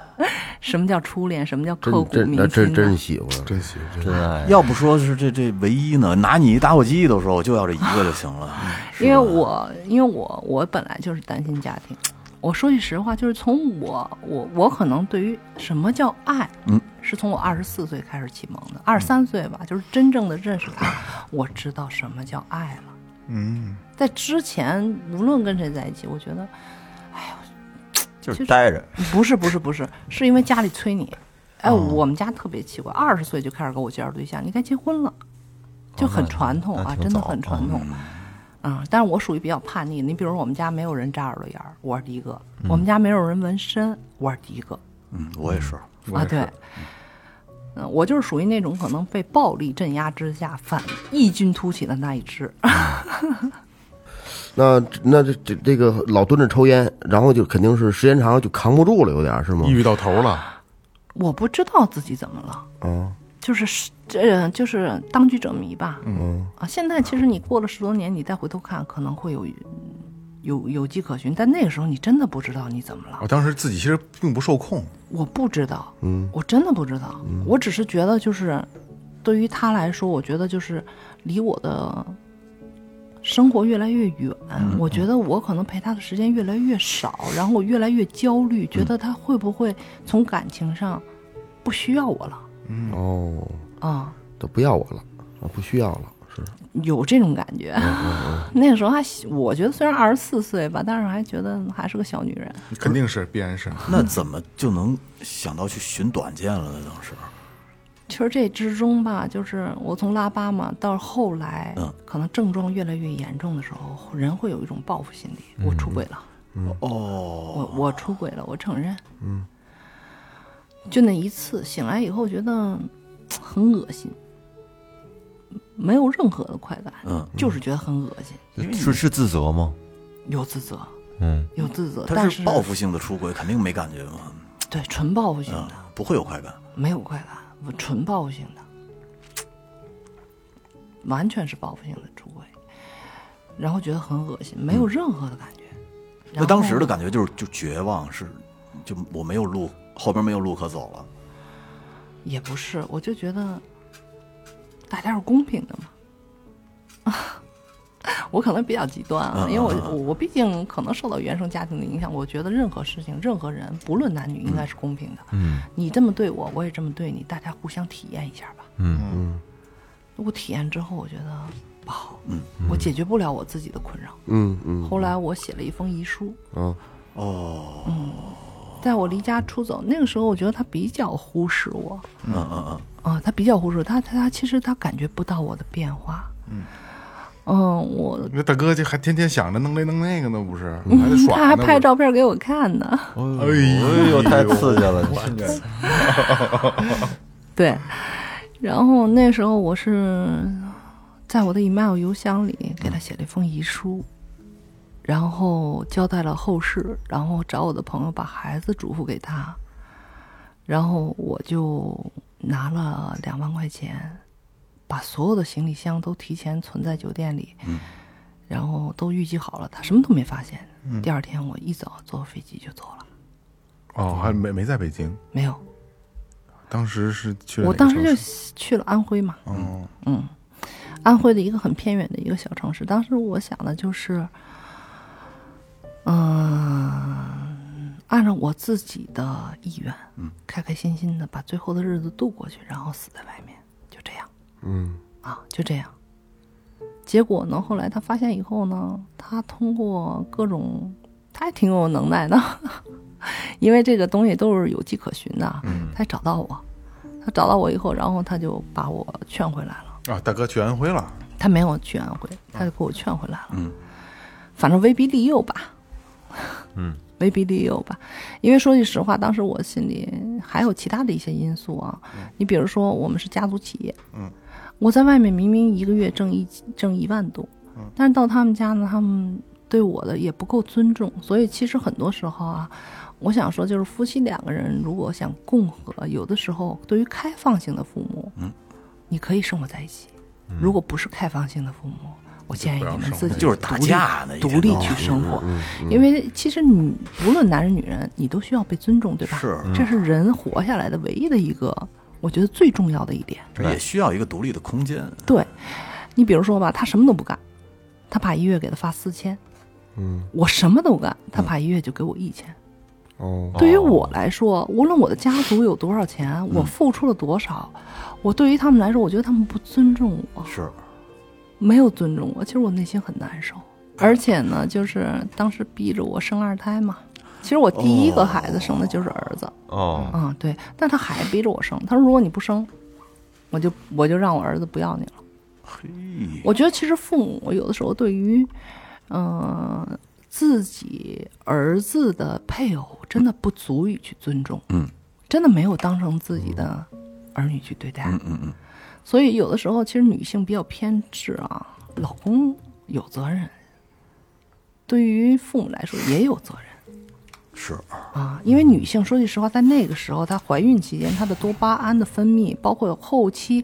什么叫初恋？什么叫刻
真真
骨铭心
那真
呢？
真喜欢，
真喜欢
真爱。
要不说是这这唯一呢，拿你一打火机都说我就要这一个就行了。
因为我因为我我本来就是单亲家庭，我说句实话，就是从我我我可能对于什么叫爱，
嗯，
是从我二十四岁开始启蒙的，二十三岁吧，就是真正的认识他，我知道什么叫爱了。
嗯，
在之前，无论跟谁在一起，我觉得，哎呦，
就是待着，
不是不是不是，是因为家里催你。哎，我们家特别奇怪，二十岁就开始给我介绍对象，你该结婚了，就很传统啊，真的很传统。啊、但是我属于比较叛逆。你比如我们家没有人扎耳朵眼儿，我是第一个；我们家没有人纹身，我是第一个。
嗯，我也是，
啊，对，嗯，我就是属于那种可能被暴力镇压之下反异军突起的那一只。
那那这这这个老蹲着抽烟，然后就肯定是时间长了就扛不住了，有点儿是吗
抑？郁到头了，
我不知道自己怎么了，
嗯，
就是是这就是当局者迷吧。
嗯。
啊，现在其实你过了十多年，你再回头看，可能会有有有迹可循，但那个时候你真的不知道你怎么了。
我。当时自己其实并不受控，
我不知道，
嗯。
我真的不知道，我只是觉得就是，对于他来说，我觉得就是离我的生活越来越远，我觉得我可能陪他的时间越来越少，然后我越来越焦虑，觉得他会不会从感情上不需要我了嗯。
哦，
啊、
都不要我了，我，不需要了，是
有这种感觉。那个时候还，我觉得虽然二十四岁吧，但是还觉得还是个小女人。
肯定是必然是。
那怎么就能想到去寻短见了呢？当时，
其实这之中吧，就是我从拉巴嘛，到后来，
嗯
可能症状越来越严重的时候，人会有一种报复心理。我出轨了，
哦，
我我出轨了，我承认。嗯，就那一次，醒来以后觉得很恶心，没有任何的快感，
嗯，
就是觉得很恶心，
是是自责吗？
有自责，
嗯，
有自责，但
他是报复性的出轨，肯定没感觉嘛，
对纯报复性
嗯
的，，
不会有快感。
没有快感，我纯报复性的，完全是报复性的出轨，然后觉得很恶心，没有任何的感觉。
那当时的感觉就是就绝望，是就我没有路，后边没有路可走了。
也不是，我就觉得大家是公平的嘛。我可能比较极端啊，
嗯
因为我
嗯嗯。
我我毕竟可能受到原生家庭的影响，我觉得任何事情、任何人，不论男女，应该是公平的。
嗯。
你这么对我，我也这么对你，大家互相体验一下吧。
嗯
嗯。
我体验之后，我觉得不好，嗯。我解决不了我自己的困扰。
嗯嗯。
后来我写了一封遗书，
嗯。
哦，
在我离家出走那个时候，我觉得他比较忽视我
嗯嗯嗯，
啊，他比较忽视他他他其实他感觉不到我的变化。嗯，我
那大哥就还天天想着弄这弄那个呢，不是？还得耍呢。
他还拍照片给我看呢。
哎
哎呦，太刺激了！
对，然后那时候我是在我的 email 邮箱里给他写了一封遗书，然后交代了后事，然后找我的朋友把孩子嘱咐给他，然后我就拿了两万块钱，把所有的行李箱都提前存在酒店里，然后都预计好了，他什么都没发现。第二天我一早坐飞机就走了，
哦，还没没在北京，
没有，
当时是去了
我当时就去了安徽嘛，
哦，
嗯，安徽的一个很偏远的一个小城市。当时我想的就是，嗯、按照我自己的意愿，嗯，开开心心的把最后的日子度过去，然后死在外面，就这样
嗯
啊，就这样。结果呢，后来他发现以后呢，他通过各种，他还挺有能耐的，因为这个东西都是有迹可循的，
嗯
他找到我，他找到我以后，然后他就把我劝回来了。
啊，大哥去安徽了，
他没有去安徽，他就给我劝回来了。
嗯，
反正威逼利诱吧。
嗯，
威逼利诱吧。因为说句实话，当时我心里还有其他的一些因素啊。你比如说，我们是家族企业，
嗯，
我在外面明明一个月挣一挣一万多，
嗯
但是到他们家呢，他们对我的也不够尊重，所以其实很多时候啊。我想说，就是夫妻两个人如果想共和，有的时候对于开放性的父母，
嗯，
你可以生活在一起；如果不是开放性的父母，我建议你们自己
就是打
独立
架呢
独立去生活。因为其实你不论男人女人，你都需要被尊重，对吧？
是
这是人活下来的唯一的一个，我觉得最重要的一点。
这也需要一个独立的空间。
对，你比如说吧，他什么都不干，他爸一月给他发四千，
嗯
我什么都干，他爸一月就给我一千。
哦
对于我来说，无论我的家族有多少钱，我付出了多少，我对于他们来说，我觉得他们不尊重我，
是，
没有尊重我，其实我内心很难受。而且呢，就是当时逼着我生二胎嘛，其实我第一个孩子生的就是儿子，
哦，
嗯，对，但他还逼着我生。他说如果你不生，我就我就让我儿子不要你了。
嘿，
我觉得其实父母有的时候对于，嗯、自己儿子的配偶真的不足以去尊重，
嗯，
真的没有当成自己的儿女去对待，
嗯嗯嗯，
所以有的时候其实女性比较偏执啊，老公有责任，对于父母来说也有责任。
是，
啊，因为女性说句实话，在那个时候，她怀孕期间，她的多巴胺的分泌，包括后期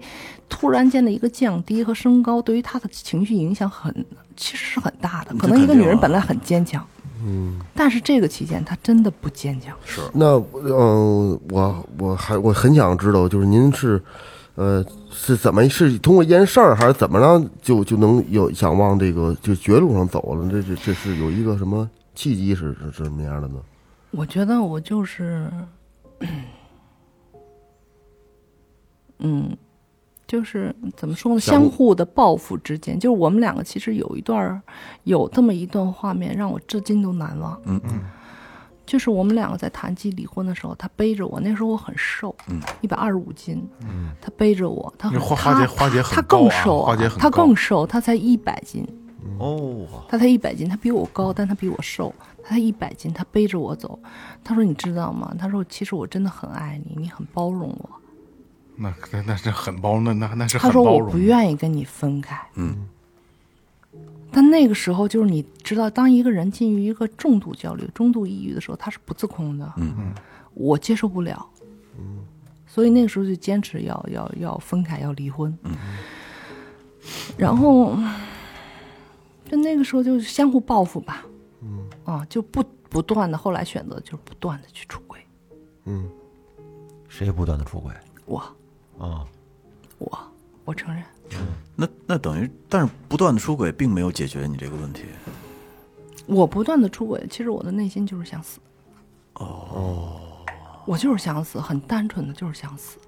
突然间的一个降低和升高，对于她的情绪影响很，其实是很大的。可能一个女人本来很坚强，嗯，但是这个期间她真的不坚强。
是，
那嗯、我我还我很想知道，就是您是，呃，是怎么是通过一件事儿，还是怎么着就就能有想往这个就绝路上走了？这这这是有一个什么契机是是是什么样的呢？
我觉得我就是，嗯，就是怎么说呢？
相互
相互的报复之间，就是我们两个其实有一段儿有这么一段画面，让我至今都难忘。
嗯嗯，
就是我们两个在谈及离婚的时候，他背着我，那时候我很瘦，
嗯，
一百二十五斤，嗯，他背着我，他
花花姐花姐很
他更瘦他
花姐很他
更瘦，他才一百斤，
哦，
他才一百斤，他比我高，但他比我瘦，他才一百斤，他背着我走。他说：“你知道吗？他说其实我真的很爱你，你很包容我。
那那那是很包，那那那是
他说我。不愿意跟你分开。
嗯，
但那个时候就是你知道，当一个人进入一个重度焦虑、中度抑郁的时候，他是不自控的。
嗯嗯，
我接受不了。所以那个时候就坚持要要要分开，要离婚。嗯然后，就那个时候就相互报复吧。嗯啊，就不不断的，后来选择就是不断的去出轨。
嗯，
谁不断的出轨
我
啊？
我我承认，
那那等于，但是不断的出轨并没有解决你这个问题。
我不断的出轨，其实我的内心就是想死。哦，我就是想死，很单纯的就是想死。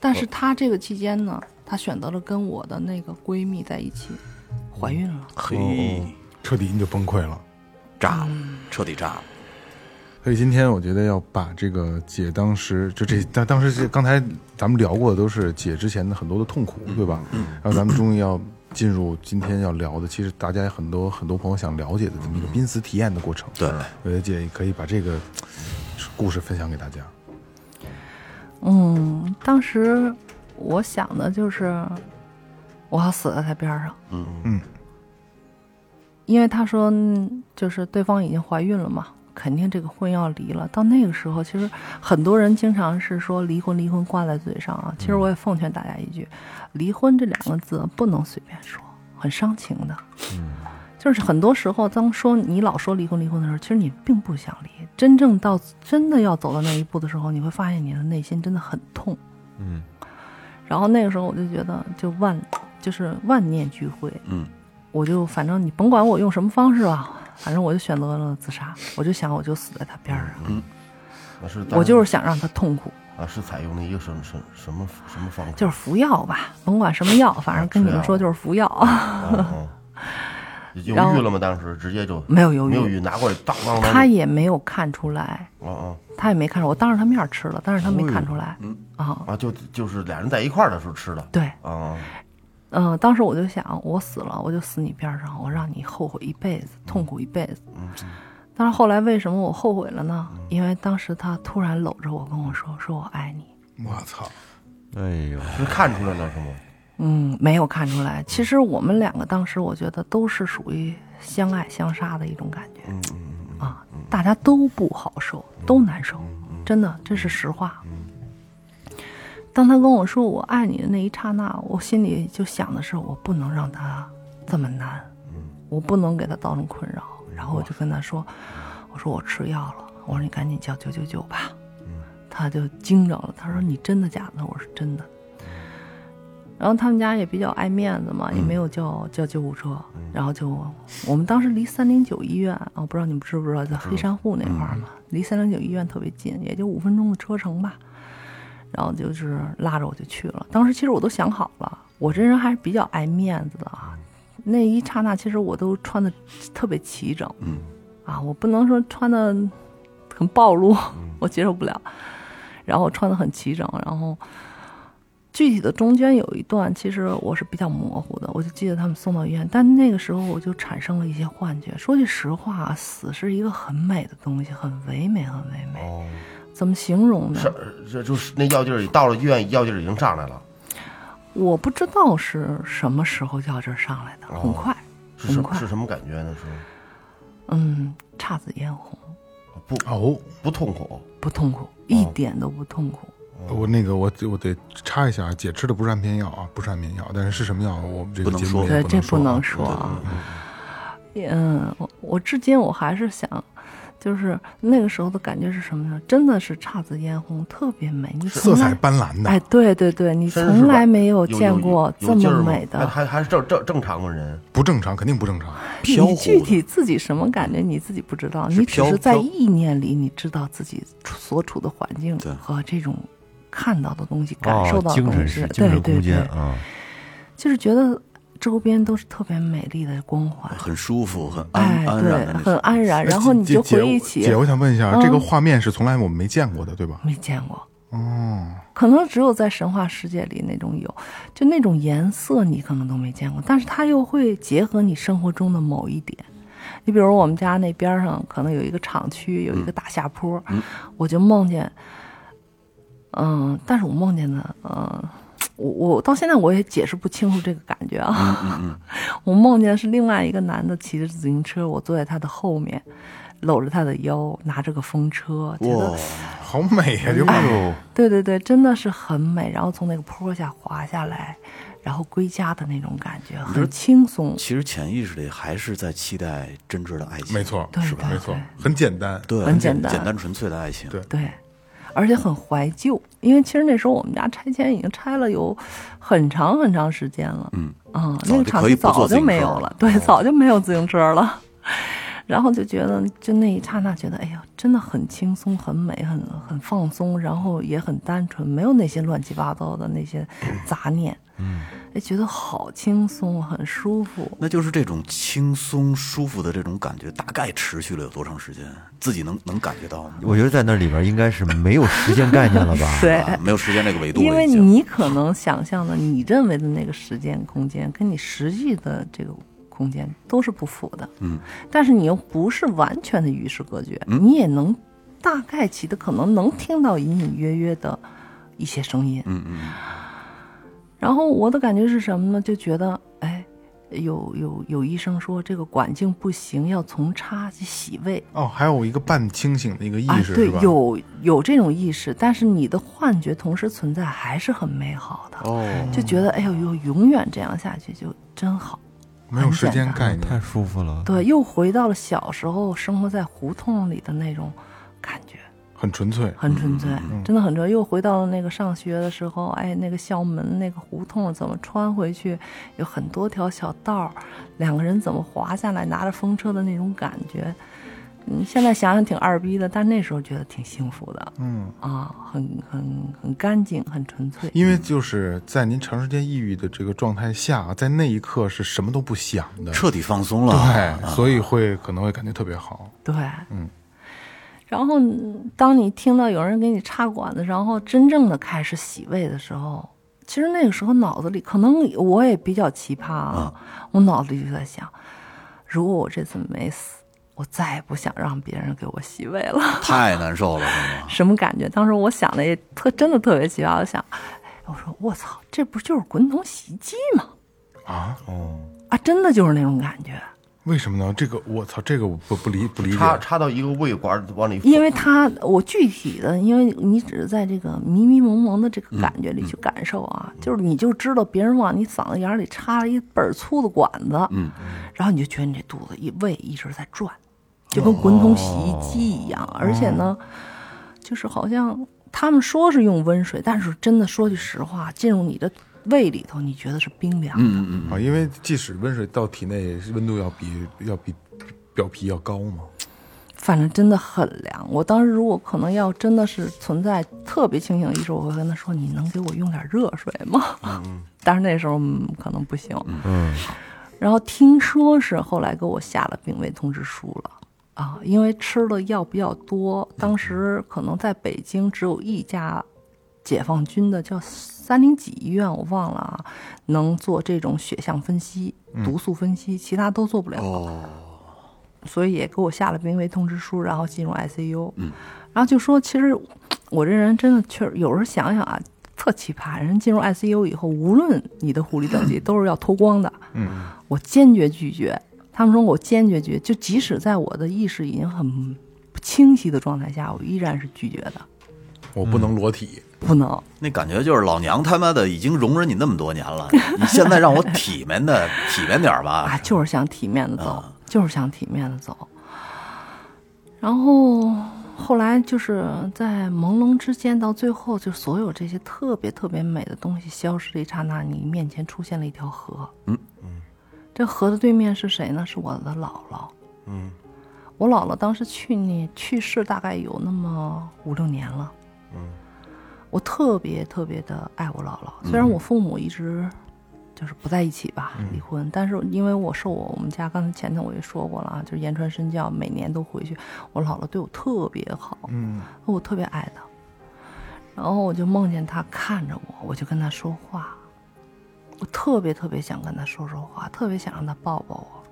但是她这个期间呢，她选择了跟我的那个闺蜜在一起，怀孕了。
嘿，
彻底你就崩溃了。
炸了，彻底炸了。
所以今天我觉得要把这个姐当时就这当当时这刚才咱们聊过的都是姐之前的很多的痛苦，对吧？然后咱们终于要进入今天要聊的，其实大家很多很多朋友想了解的这么一个濒死体验的过程。
对，
我觉得姐可以把这个故事分享给大家。
嗯，当时我想的就是，我要死在他边上。
嗯
嗯，
因为他说，嗯就是对方已经怀孕了嘛，肯定这个婚要离了。到那个时候，其实很多人经常是说离婚，离婚挂在嘴上啊。其实我也奉劝大家一句，离婚这两个字不能随便说，很伤情的。嗯就是很多时候，当说你老说离婚离婚的时候，其实你并不想离。真正到真的要走到那一步的时候，你会发现你的内心真的很痛。
嗯，
然后那个时候我就觉得，就万就是万念俱灰。
嗯，
我就反正你甭管我用什么方式吧，反正我就选择了自杀。我就想我就死在他边儿上，
那是
我就是想让他痛苦，
啊，是采用了一个什么什什么什么方法？
就是服药吧，甭管什么药，反正跟你们说就是服药，
犹豫了吗？当时直接就
没有犹豫。
没有豫，拿过来当当当。
他也没有看出来，
啊啊
他也没看出来，我当着他面吃了，但是他没看出来。啊，
啊！就就是俩人在一块儿的时候吃的
对，
啊。
嗯、当时我就想，我死了，我就死你边上，我让你后悔一辈子，痛苦一辈子。但是后来为什么我后悔了呢？因为当时他突然搂着我跟我说：“说我爱你。
我操！
哎呦，
是看出来了是吗？”
嗯，没有看出来。其实我们两个当时，我觉得都是属于相爱相杀的一种感觉。
嗯嗯嗯
啊，大家都不好受，都难受，真的，这是实话。当他跟我说我爱你的那一刹那，我心里就想的是，我不能让他这么难，我不能给他造成困扰。然后我就跟他说，我说我吃药了，我说你赶紧叫九九九吧。他就惊着了，他说你真的假的？我说真的。然后他们家也比较爱面子嘛，也没有叫叫救护车，然后就我们当时离三零九医院啊，我不知道你们知不知道，在黑山户那块儿嘛，离三零九医院特别近，也就五分钟的车程吧。然后就是拉着我就去了。当时其实我都想好了，我这人还是比较爱面子的啊。那一刹那，其实我都穿的特别齐整，
嗯
啊，我不能说穿的很暴露，我接受不了。然后我穿的很齐整，然后具体的中间有一段，其实我是比较模糊的，我就记得他们送到医院，但那个时候我就产生了一些幻觉。说句实话，死是一个很美的东西，很唯美，很唯美。
哦，
怎么形容呢？
是这就是那药劲儿到了医院，药劲儿已经上来了，
我不知道是什么时候药劲儿上来的，很快，
是什
很快
是。什么感觉呢？是
嗯，姹紫嫣红，
不
哦，
不痛苦？
不痛苦，一点都不痛苦。
我那个我我得插一下，姐吃的不是安眠药啊，不是安眠药，但是是什么药，我这个
不能说
这不能说啊。嗯，我我至今我还是想，就是那个时候的感觉是什么呢？真的是姹紫嫣红，特别美。你
色彩斑斓的，
哎，对对对，你从来没有
有
见过这么美的。
还还还是正正正常的人，
不正常，肯定不正常。
你具体自己什么感觉，你自己不知道，你只是在意念里，你知道自己处所处的环境和这种看到的东西、感
哦
受到的东西，
是精神
对对。对，
啊，
就是觉得周边都是特别美丽的光环，
很舒服，很安
哎，
安然
对。很安然。
哎
然后你就回忆起
姐，我想问一下，
嗯
这个画面是从来我们没见过的，对吧？
没见过，
哦，
可能只有在神话世界里那种有，就那种颜色你可能都没见过，但是它又会结合你生活中的某一点。你比如我们家那边上可能有一个厂区，有一个大下坡，我就梦见，嗯，但是我梦见的，嗯，我我到现在我也解释不清楚这个感觉啊。我梦见是另外一个男的骑着自行车，我坐在他的后面，搂着他的腰，拿着个风车，觉得
哇，
好美呀、这
哎呦，
对对对，真的是很美。然后从那个坡下滑下来，然后归家的那种感觉，很轻松。
其实潜意识里还是在期待真挚的爱情，
没错，
对
是吧？没错
对，
很简单。
对，
很简单
简单纯粹的爱情。
对
对，而且很怀旧，因为其实那时候我们家拆迁已经拆了有很长很长时间了。
嗯
啊、那个厂区
可以不坐
早就没有了，对，早就没有自行车了。然后就觉得，就那一刹那觉得，哎呀，真的很轻松、很美、很很放松，然后也很单纯，没有那些乱七八糟的那些杂念。嗯，哎，觉得好轻松，很舒服。
那就是这种轻松舒服的这种感觉，大概持续了有多长时间？自己能能感觉到吗？
我觉得在那里边应该是没有时间概念了吧？
对，
啊，没有时间这个维度，
因为你可能想象的、你认为的那个时间空间，跟你实际的这个空间都是不符的。
嗯，
但是你又不是完全的与世隔绝，你也能大概其的可能能听到隐隐约约的一些声音。
嗯嗯，
然后我的感觉是什么呢？就觉得，哎，有有有医生说这个管径不行，要从插去洗胃。
哦，还有一个半清醒的一个意
啊，
识，是吧？，
对有有这种意识，但是你的幻觉同时存在，还是很美好的。
哦，
就觉得哎呦呦，永远这样下去就真好。
没有时间概念太。
舒服了。
对，又回到了小时候生活在胡同里的那种感觉，
很纯粹。
很纯粹，
嗯
真的很纯粹。又回到了那个上学的时候，哎，那个校门那个胡同怎么穿回去，有很多条小道儿，两个人怎么滑下来，拿着风车的那种感觉。嗯，现在想想挺二逼的，但那时候觉得挺幸福的
嗯，
啊，很很很干净，很纯粹。
因为就是在您长时间抑郁的这个状态下，在那一刻是什么都不想的，
彻底放松了。
对，所以会可能会感觉特别好。
对，
嗯。
然后，嗯当你听到有人给你插管子，然后真正的开始洗胃的时候，其实那个时候脑子里可能我也比较奇葩啊，我脑子里就在想，如果我这次没死，我再也不想让别人给我洗胃了。
太难受了，是吗？
什么感觉？当时我想的也特真的特别奇葩，我想，哎我说我操，这不就是滚筒洗衣机吗？
啊哦？
啊，真的就是那种感觉。
为什么呢？这个我操，这个我不不理不理解。
插插到一个胃管往里，
因为它，我具体的，因为你只是在这个迷迷蒙蒙的这个感觉里去感受啊，就是你就知道别人往你嗓子眼里插了一倍儿粗的管子，
嗯，
然后你就觉得你这肚子一胃一直在转，就跟滚筒洗衣机一样，而且呢，就是好像他们说是用温水，但是真的说句实话，进入你的胃里头，你觉得是冰凉的。
嗯
啊，因为即使温水到体内，温度要比要比表皮要高嘛。
反正真的很凉。我当时如果可能要真的是存在特别清醒的意识，我会跟他说：“你能给我用点热水吗？” 但是那时候、嗯、可能不行。
嗯，
然后听说是后来给我下了病危通知书了啊，因为吃的药比较多，当时可能在北京只有一家解放军的叫三零几医院，我忘了啊，能做这种血象分析、毒素分析，其他都做不了。
哦，
所以也给我下了病危通知书，然后进入 ICU。嗯，然后就说，其实我这人真的确实有时候想想啊，特奇葩。人进入 ICU 以后，无论你的护理等级，都是要脱光的。
嗯，
我坚决拒绝。他们说我坚决拒绝，就即使在我的意识已经很不清晰的状态下，我依然是拒绝的，
我不能裸体，
不能。
那感觉就是老娘他妈的已经容忍你那么多年了，你现在让我体面的体面点儿吧
啊，？就是想体面的走，
啊
就是想体面的走。然后后来就是在朦胧之间，到最后，就所有这些特别特别美的东西消失的一刹那，你面前出现了一条河。
嗯
这河的对面是谁呢？是我的姥姥。
嗯
我姥姥当时去年去世，大概有那么五六年了。
嗯，
我特别特别的爱我姥姥，虽然我父母一直就是不在一起吧，离婚，但是因为我受我我们家刚才前头我也说过了啊，就是言传身教，每年都回去，我姥姥对我特别好，
嗯，
我特别爱她。然后我就梦见她看着我，我就跟她说话，我特别特别想跟他说说话，特别想让他抱抱我。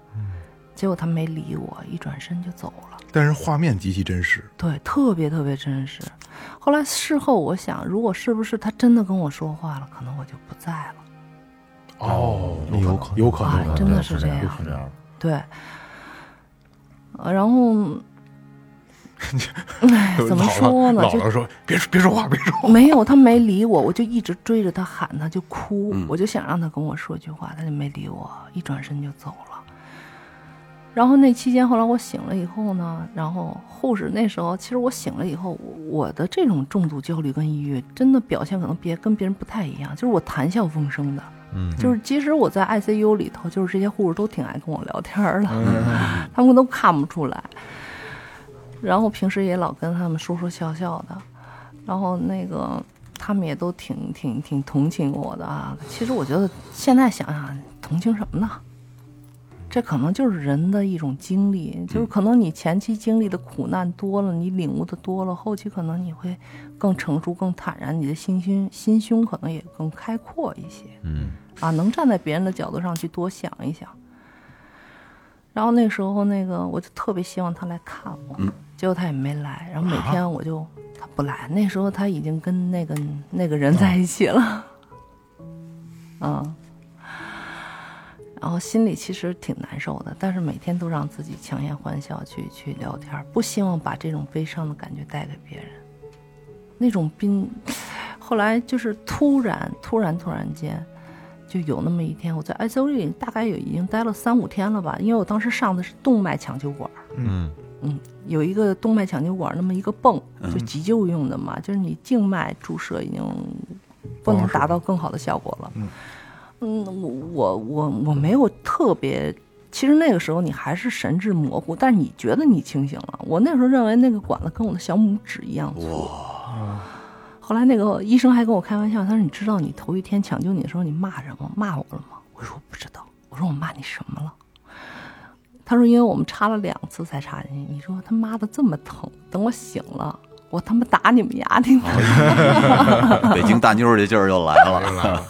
结果他没理我，一转身就走了。
但是画面极其真实，
对，特别特别真实。后来事后我想，如果是不是他真的跟我说话了，可能我就不在了。
哦，
有可能
有可能，
啊真的是这样。对，呃，然后，哎，怎么说呢？就
姥姥说别说别说话，别说话。
没有，他没理我，我就一直追着他喊他，就哭，
嗯
我就想让他跟我说句话，他就没理我，一转身就走了。然后那期间，后来我醒了以后呢，然后护士那时候，其实我醒了以后，我我的这种重度焦虑跟抑郁，真的表现可能别跟别人不太一样，就是我谈笑风生的，
嗯
就是即使我在 ICU 里头，就是这些护士都挺爱跟我聊天儿的，他们都看不出来。然后平时也老跟他们说说笑笑的，然后那个他们也都挺挺挺同情我的啊。其实我觉得现在想想，同情什么呢？这可能就是人的一种经历，就是可能你前期经历的苦难多了，你领悟的多了，后期可能你会更成熟、更坦然，你的心胸心胸可能也更开阔一些。
嗯
啊，能站在别人的角度上去多想一想。然后那时候，那个我就特别希望他来看我，结果他也没来。然后每天我就、他不来，那时候他已经跟那个那个人在一起了，嗯。然后心里其实挺难受的，但是每天都让自己强颜欢笑去去聊天，不希望把这种悲伤的感觉带给别人。那种冰，后来就是突然突然突然间，就有那么一天，我在 ICU 里大概也已经待了三五天了吧，因为我当时上的是动脉抢救管，
嗯
嗯，有一个动脉抢救管那么一个泵，就急救用的嘛，就是你静脉注射已经不能达到更好的效果了。嗯，我我我我没有特别，其实那个时候你还是神志模糊，但是你觉得你清醒了。我那时候认为那个管子跟我的小拇指一样粗。后来那个医生还跟我开玩笑，他说：“你知道你头一天抢救你的时候你骂什么？骂我了吗？”我说：“我不知道。”我说：“我骂你什么了？”他说：“因为我们插了两次才插进去。”你说他妈的这么疼，等我醒了，我他妈打你们牙的！
北京大妞儿这劲儿又 来了，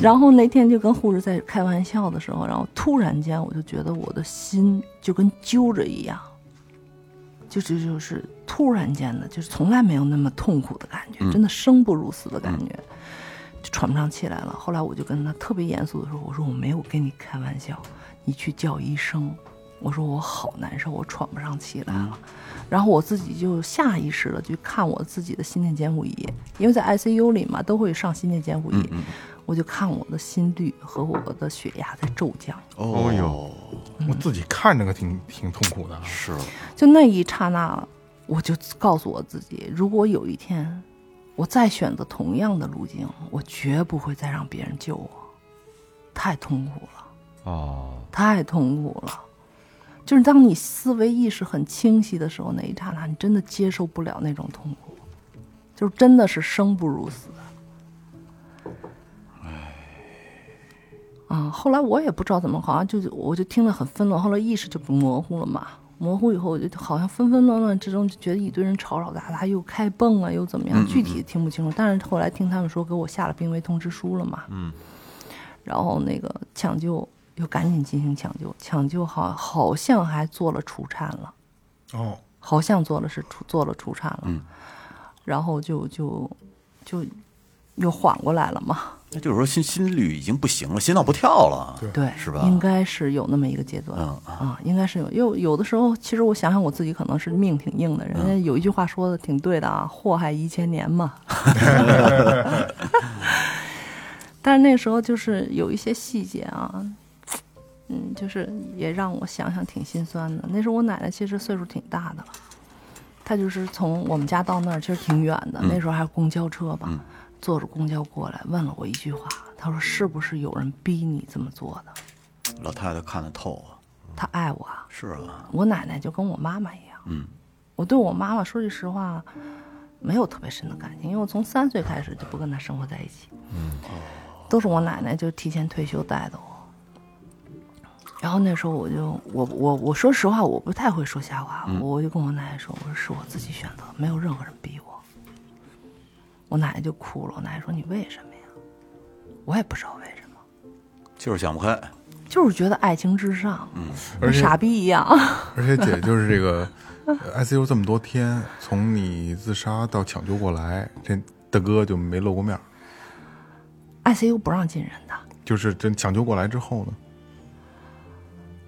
然后那天就跟护士在开玩笑的时候，然后突然间我就觉得我的心就跟揪着一样，就是就是突然间的，就是从来没有那么痛苦的感觉，真的生不如死的感觉，就喘不上气来了。后来我就跟他特别严肃的说：“我说我没有跟你开玩笑，你去叫医生。”我说我好难受，我喘不上气来了。然后我自己就下意识的去看我自己的心电监护仪，因为在 ICU 里嘛，都会上心电监护仪。我就看我的心率和我的血压在骤降，
哦
呦，
我自己看着个挺挺痛苦的啊。
是
就那一刹那，我就告诉我自己，如果有一天我再选择同样的路径，我绝不会再让别人救我，太痛苦了。
哦，
太痛苦了。就是当你思维意识很清晰的时候，那一刹那，你真的接受不了那种痛苦，就是真的是生不如死。啊，后来我也不知道怎么，好像就我就听得很纷乱，后来意识就不模糊了嘛，模糊以后，我就好像纷纷乱乱之中就觉得一堆人吵吵杂杂，又开蹦啊，又怎么样，具体听不清楚。但是后来听他们说，给我下了病危通知书了嘛。嗯。然后那个抢救又赶紧进行抢救，抢救好好像还做了除颤了，
哦，
好像做了是除做了除颤了。嗯。然后就就就又缓过来了嘛。
那就是说心心率已经不行了，心脏不跳了，
对，
是吧？
应该是有那么一个阶段，
嗯
啊，应该是有。有有的时候，其实我想想我自己可能是命挺硬的，人家有一句话说的挺对的啊，“祸害一千年”嘛。但是那时候就是有一些细节啊，嗯，就是也让我想想挺心酸的。那时候我奶奶其实岁数挺大的了，她就是从我们家到那儿其实挺远的，那时候还有公交车吧。坐着公交过来，问了我一句话，他说：“是不是有人逼你这么做的
老太太看得透啊，？”
她爱我啊，
是啊，
我奶奶就跟我妈妈一样。
嗯，
我对我妈妈说句实话，没有特别深的感情，因为我从三岁开始就不跟她生活在一起。嗯，都是我奶奶就提前退休带的我。然后那时候我就我我我说实话，我不太会说瞎话，我就跟我奶奶说，我说是我自己选择，没有任何人逼我。我奶奶就哭了，我奶奶说：“你为什么呀？”我也不知道为什么，
就是想不开，
就是觉得爱情至上，嗯，
而
傻逼一样。
而且姐 就是这个呃 ICU 这么多天，从你自杀到抢救过来，这大哥就没露过面。
ICU 不让进人的
就是这抢救过来之后呢，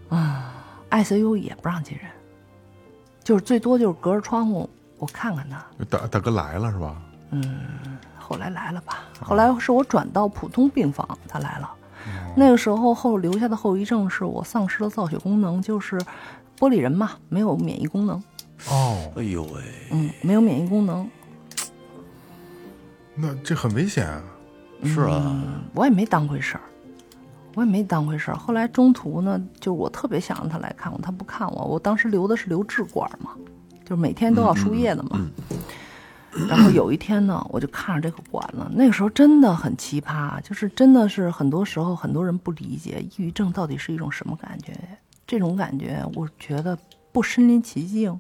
啊
，ICU 也不让进人，就是最多就是隔着窗户我看看他。
大大哥来了是吧？
后来来了吧？后来是我转到普通病房，他来了。那个时候后留下的后遗症是我丧失了造血功能，就是玻璃人嘛，没有免疫功能，
哦，
哎呦喂，
嗯，没有免疫功能。
那这很危险啊！
是啊，
我也没当回事儿，我也没当回事儿。后来中途呢，就是我特别想让他来看我，他不看我。我当时留的是留置管嘛，就是每天都要输液的嘛。然后有一天呢，我就看着这个管了，那个时候真的很奇葩，就是真的是很多时候很多人不理解抑郁症到底是一种什么感觉。这种感觉，我觉得不身临其境，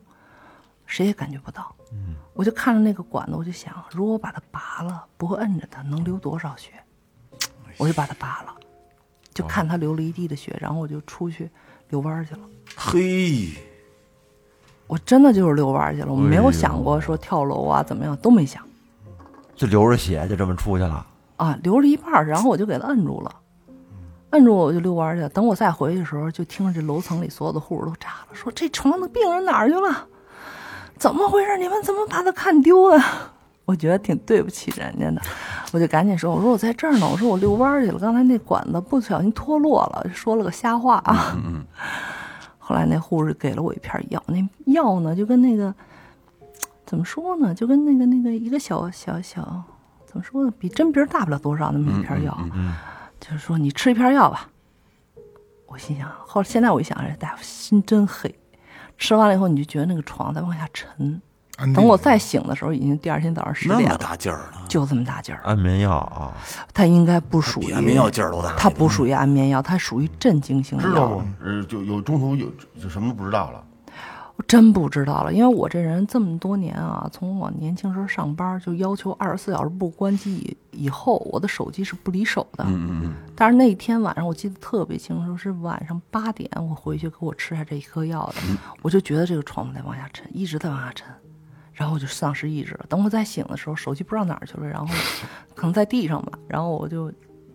谁也感觉不到。我就看着那个管子，我就想，如果我把它拔了，不会摁着它，能流多少血？我就把它拔了，就看它流了一地的血，然后我就出去遛弯儿去了。
嘿，
我真的就是遛弯儿去了，我没有想过说跳楼啊怎么样，都没想
就流着血就这么出去了。
啊，流了一半儿，然后我就给他摁住了，摁住我我就遛弯去了。等我再回去的时候，就听着这楼层里所有的护士都炸了，说这床的病人哪儿去了？怎么回事？你们怎么把他看丢了？我觉得挺对不起人家的，我就赶紧说：“我说我在这儿呢，我说我遛弯去了，刚才那管子不小心脱落了，说了个瞎话啊。后来那护士给了我一片药，那药呢就跟那个怎么说呢，就跟那个那个一个小小小怎么说呢，比针鼻大不了多少那么一片药，就是说你吃一片药吧。我心想，后来现在我一想，这大夫心真黑。吃完了以后，你就觉得那个床在往下沉。等我再醒的时候，已经第二天早上十点
那么大劲儿呢，
就这么大劲儿。
安眠药啊，
它应该不属于
安眠药劲儿都大。
它不属于安眠药，它属于镇静性的药
知道不。？呃，就有中途有就什么都不知道了。
我真不知道了，因为我这人这么多年啊，从我年轻时候上班就要求二十四小时不关机以以后，我的手机是不离手的。
嗯嗯
但是那一天晚上我记得特别清楚，是晚上八点，我回去给我吃下这一颗药的，我就觉得这个床在往下沉，一直在往下沉，然后我就丧失意志了。等我再醒的时候，手机不知道哪儿去了，然后可能在地上吧，然后我就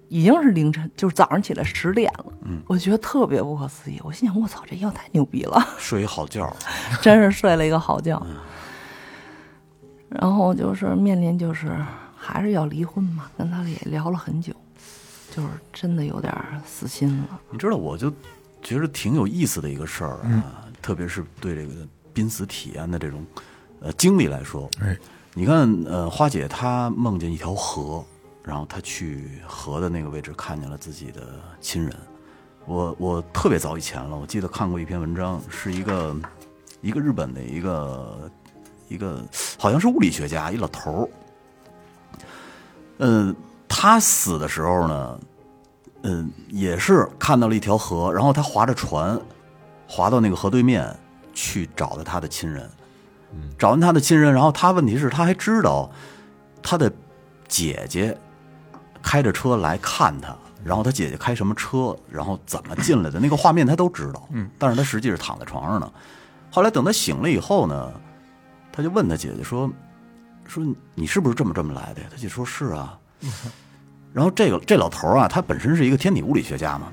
已经是凌晨，就是早上起来十点了，我觉得特别不可思议。我心想，我操，这药太牛逼了。
嗯，睡一好觉，
真是睡了一个好觉。然后就是面临就是还是要离婚嘛，跟他也聊了很久，就是真的有点儿死心了。
你知道，我就觉得挺有意思的一个事儿啊，特别是对这个濒死体验的这种呃经历来说。
哎，
你看，呃，花姐她梦见一条河，然后她去河的那个位置看见了自己的亲人。我我特别早以前了，我记得看过一篇文章，是一个一个日本的一个一个好像是物理学家，一老头儿。嗯，他死的时候呢，嗯，也是看到了一条河，然后他划着船，划到那个河对面，去找的他的亲人，找完他的亲人，然后他问题是他还知道他的姐姐开着车来看他，然后他姐姐开什么车，然后怎么进来的那个画面他都知道，嗯，但是他实际是躺在床上呢。后来等他醒了以后呢，他就问他姐姐说：“说你是不是这么这么来的呀？”他姐说是啊。然后这个这老头啊，他本身是一个天体物理学家嘛，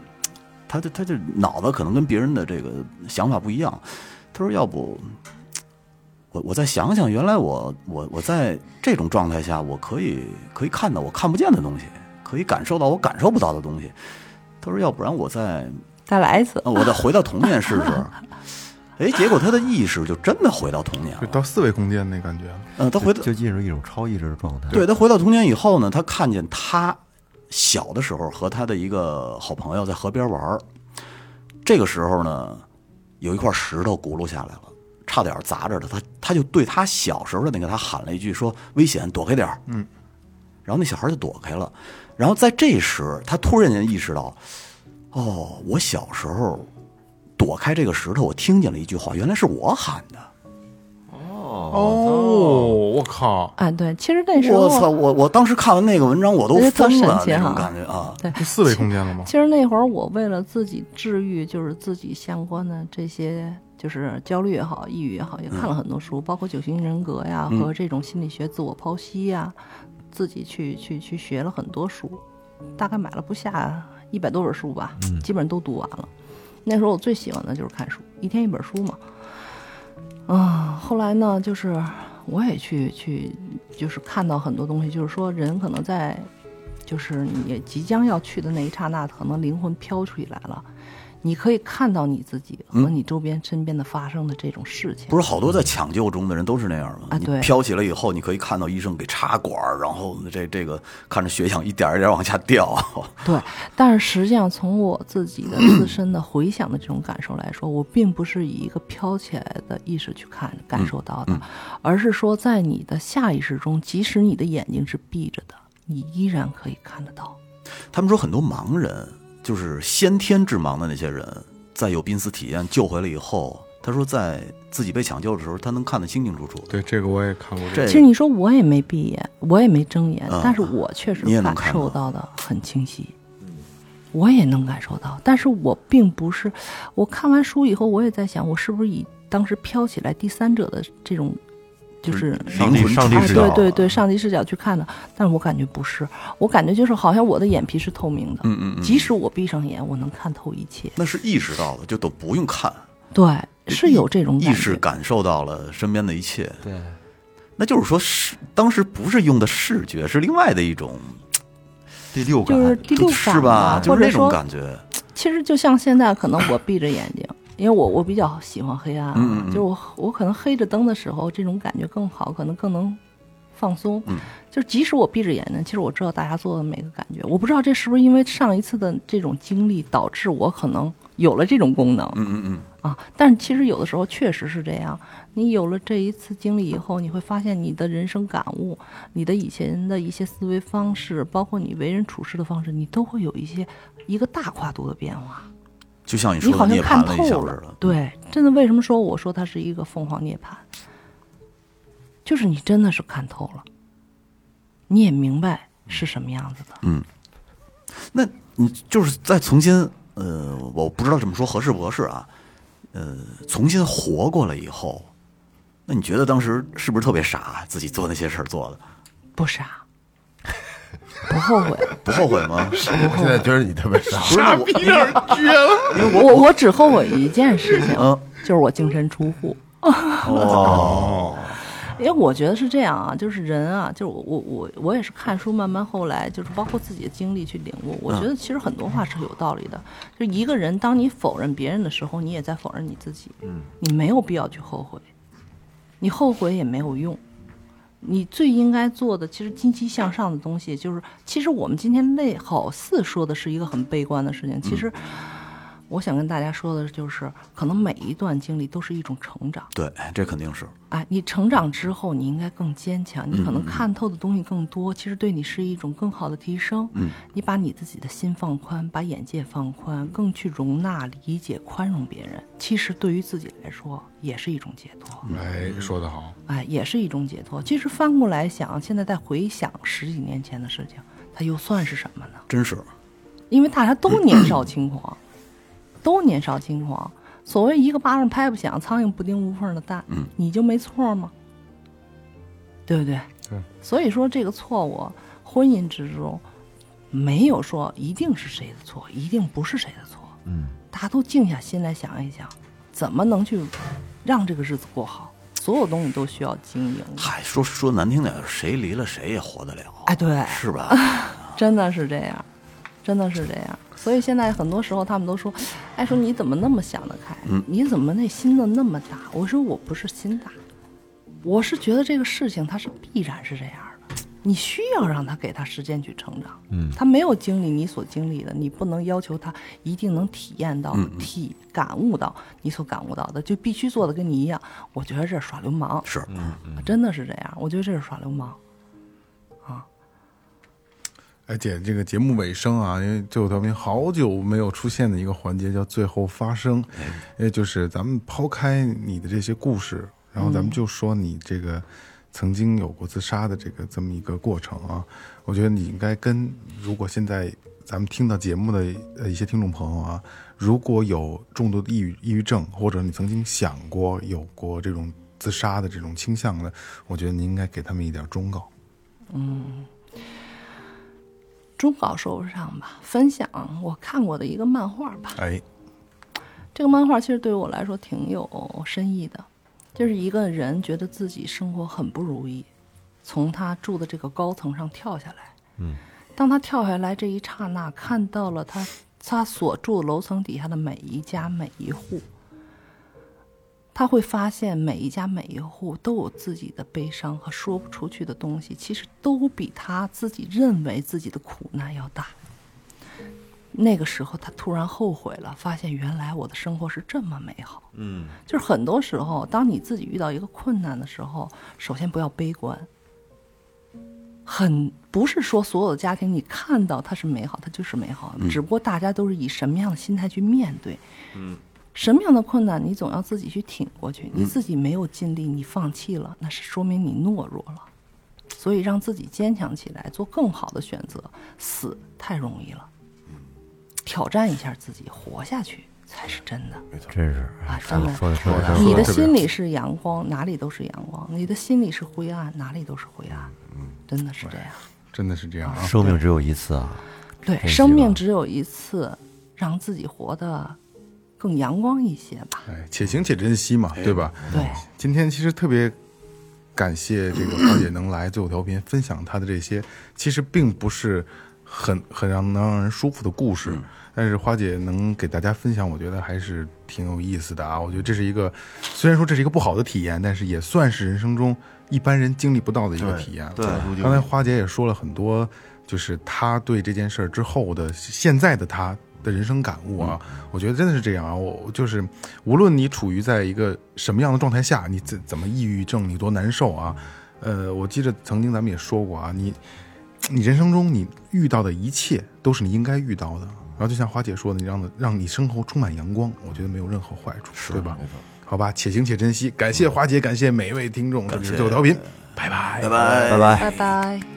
他就他就脑子可能跟别人的这个想法不一样。他说：“要不我我再想想，原来我我我在这种状态下，我可以可以看到我看不见的东西，可以感受到我感受不到的东西。”他说：“要不然我再
再来一次，
呃我再回到童年试试。”哎，结果他的意识就真的回到童年了。
就到四维空间那感觉了。
嗯，他回到
就进入一种超意识的状态。
对他回到童年以后呢，他看见他小的时候和他的一个好朋友在河边玩儿这个时候呢，有一块石头轱辘下来了，差点砸着他，他他就对他小时候的那个他喊了一句说：“危险，躲开点儿。”嗯，然后那小孩就躲开了。然后在这时，他突然间意识到，哦，我小时候躲开这个石头，我听见了一句话，原来是我喊的。
哦，我靠，
哎，对，其实那时候
我操！我我当时看完那个文章，我都疯了，那种感觉啊！
对，
是四维空间了吗？
其实那会儿我为了自己治愈，就是自己相关的这些，就是焦虑也好，抑郁也好，也看了很多书，包括九型人格呀和这种心理学自我剖析呀，自己去去去学了很多书，大概买了不下一百多本书吧，基本上都读完了。那时候我最喜欢的就是看书，一天一本书嘛。啊，后来呢，就是我也去去，就是看到很多东西，就是说人可能在，就是你即将要去的那一刹那，可能灵魂飘出去来了，你可以看到你自己和你周边身边的发生的这种事情。
不是好多在抢救中的人都是那样吗？你
啊对
飘起来以后，你可以看到医生给插管，然后这这个看着血氧一点一点往下掉。
对，但是实际上从我自己的自身的回想的这种感受来说，我并不是以一个飘起来的意识去看感受到的，而是说在你的下意识中，即使你的眼睛是闭着的，你依然可以看得到。
他们说很多盲人，就是先天致盲的那些人，在有濒死体验救回来以后，他说在自己被抢救的时候，他能看得清清楚楚。
对，这个我也看过。
这
其实你说我也没闭眼，我也没睁眼，
啊
但是我确实感受到的很清晰。我也能感受到，但是我并不是，我看完书以后，我也在想，我是不是以当时飘起来第三者的这种，就是
上帝上帝视角
对对对，上帝视角去看的，但是我感觉不是，我感觉就是好像我的眼皮是透明的，
嗯嗯嗯
即使我闭上眼，我能看透一切，
那是意识到了，就都不用看，
对，是有这种
意识感受到了身边的一切。
对，
那就是说是当时不是用的视觉，是另外的一种，
第六感
就是第六感
是吧？就是那种感觉。
其实就像现在，可能我闭着眼睛，因为我我比较喜欢黑暗啊，
嗯嗯嗯
就是我我可能黑着灯的时候，这种感觉更好，可能更能放松。
嗯
就是即使我闭着眼睛，其实我知道大家做的每个感觉，我不知道这是不是因为上一次的这种经历导致我可能有了这种功能。
嗯嗯嗯，
啊，但是其实有的时候确实是这样。你有了这一次经历以后，你会发现你的人生感悟，你的以前的一些思维方式，包括你为人处事的方式，你都会有一些一个大跨度的变化。
就像你
你
说的涅
好像看
槃了一下
透了
似的。。
对，真的，为什么说我说它是一个凤凰涅槃？就是你真的是看透了，你也明白是什么样子的。
嗯那你就是再重新，呃，我不知道这么说合适不合适啊，呃，重新活过来以后，那你觉得当时是不是特别傻，自己做那些事儿做的
不傻，不后悔。
不后悔吗？
我现在觉得你特别傻。
不是那我
我我只后悔一件事情，
嗯
就是我净身出户。
哦，
因为我觉得是这样啊，就是人啊，就是我我我我也是看书，慢慢后来就是包括自己的经历去领悟。我觉得其实很多话是有道理的。就一个人，当你否认别人的时候，你也在否认你自己。嗯，你没有必要去后悔，你后悔也没有用。你最应该做的，其实积极向上的东西，就是其实我们今天类好似说的是一个很悲观的事情，其实我想跟大家说的就是，可能每一段经历都是一种成长。
对，这肯定是。
哎，你成长之后，你应该更坚强，你可能
嗯
看透的东西更多，其实对你是一种更好的提升。
嗯，
你把你自己的心放宽，把眼界放宽，更去容纳、理解、宽容别人，其实对于自己来说也是一种解脱。
哎，说得好，
哎，也是一种解脱。其实翻过来想，现在再回想十几年前的事情，它又算是什么呢？
真是，
因为大家都年少轻狂，都年少轻狂。所谓一个巴掌拍不响，苍蝇不叮无缝的蛋，
嗯
你就没错吗？对不对？
对。
所以说，这个错误，婚姻之中没有说一定是谁的错，一定不是谁的错。
嗯，
大家都静下心来想一想，怎么能去让这个日子过好？所有东西都需要经营。
嗨，说说难听点，谁离了谁也活得了，
哎，对，
是吧？
真的是这样，真的是这样。所以现在很多时候他们都说，哎，说你怎么那么想得开？
嗯
你怎么那心子那么大？我说我不是心大，我是觉得这个事情它是必然是这样的，你需要让他给他时间去成长。
嗯
他没有经历你所经历的，你不能要求他一定能体验到、
嗯
体感悟到你所感悟到的，就必须做的跟你一样。我觉得这是耍流氓，
是，
真的是这样。我觉得这是耍流氓。
哎姐，这个节目尾声啊，因为最后调频好久没有出现的一个环节叫最后发声，也就是咱们抛开你的这些故事，然后咱们就说你这个曾经有过自杀的这个这么一个过程啊，我觉得你应该跟如果现在咱们听到节目的呃一些听众朋友啊，如果有重度的抑郁抑郁症，或者你曾经想过有过这种自杀的这种倾向的，我觉得你应该给他们一点忠告。
忠告说不上吧，分享我看过的一个漫画吧。
哎，
这个漫画其实对于我来说挺有深意的，就是一个人觉得自己生活很不如意，从他住的这个高层上跳下来。
嗯，
当他跳下来这一刹那，看到了他他所住楼层底下的每一家每一户，他会发现每一家每一户都有自己的悲伤和说不出去的东西，其实都比他自己认为自己的苦难要大。那个时候，他突然后悔了，发现原来我的生活是这么美好。
嗯，
就是很多时候，当你自己遇到一个困难的时候，首先不要悲观。很不是说所有的家庭你看到它是美好，它就是美好，只不过大家都是以什么样的心态去面对。
嗯，
什么样的困难你总要自己去挺过去，你自己没有尽力，你放弃了，那是说明你懦弱了。所以让自己坚强起来，做更好的选择。死太容易了，挑战一下自己，活下去才是真的。
没错真是
啊真的
说的说的
你的心里是阳光，哪里都是阳光；你的心里是灰暗，哪里都是灰暗。真的是这样。
真的是这样啊。
生命只有一次啊，
对，生命只有一次，让自己活得更阳光一些吧。
哎，且行且珍惜嘛，对吧？
对，
今天其实特别感谢这个花姐能来最后调频分享她的这些，其实并不是很很让能让人舒服的故事，但是花姐能给大家分享，我觉得还是挺有意思的啊。我觉得这是一个，虽然说这是一个不好的体验，但是也算是人生中一般人经历不到的一个体验。
对
刚才花姐也说了很多，就是她对这件事儿之后的现在的她的人生感悟啊，我觉得真的是这样啊。我我就是无论你处于在一个什么样的状态下，你怎怎么抑郁症，你多难受啊，呃，我记得曾经咱们也说过啊，你你人生中你遇到的一切都是你应该遇到的。然后就像花姐说的，你让的让你生活充满阳光，我觉得没有任何坏处，对吧？好吧，且行且珍惜。感谢花姐，感谢每一位听众，这里是最后调频，拜拜，
拜拜
拜拜。
拜拜。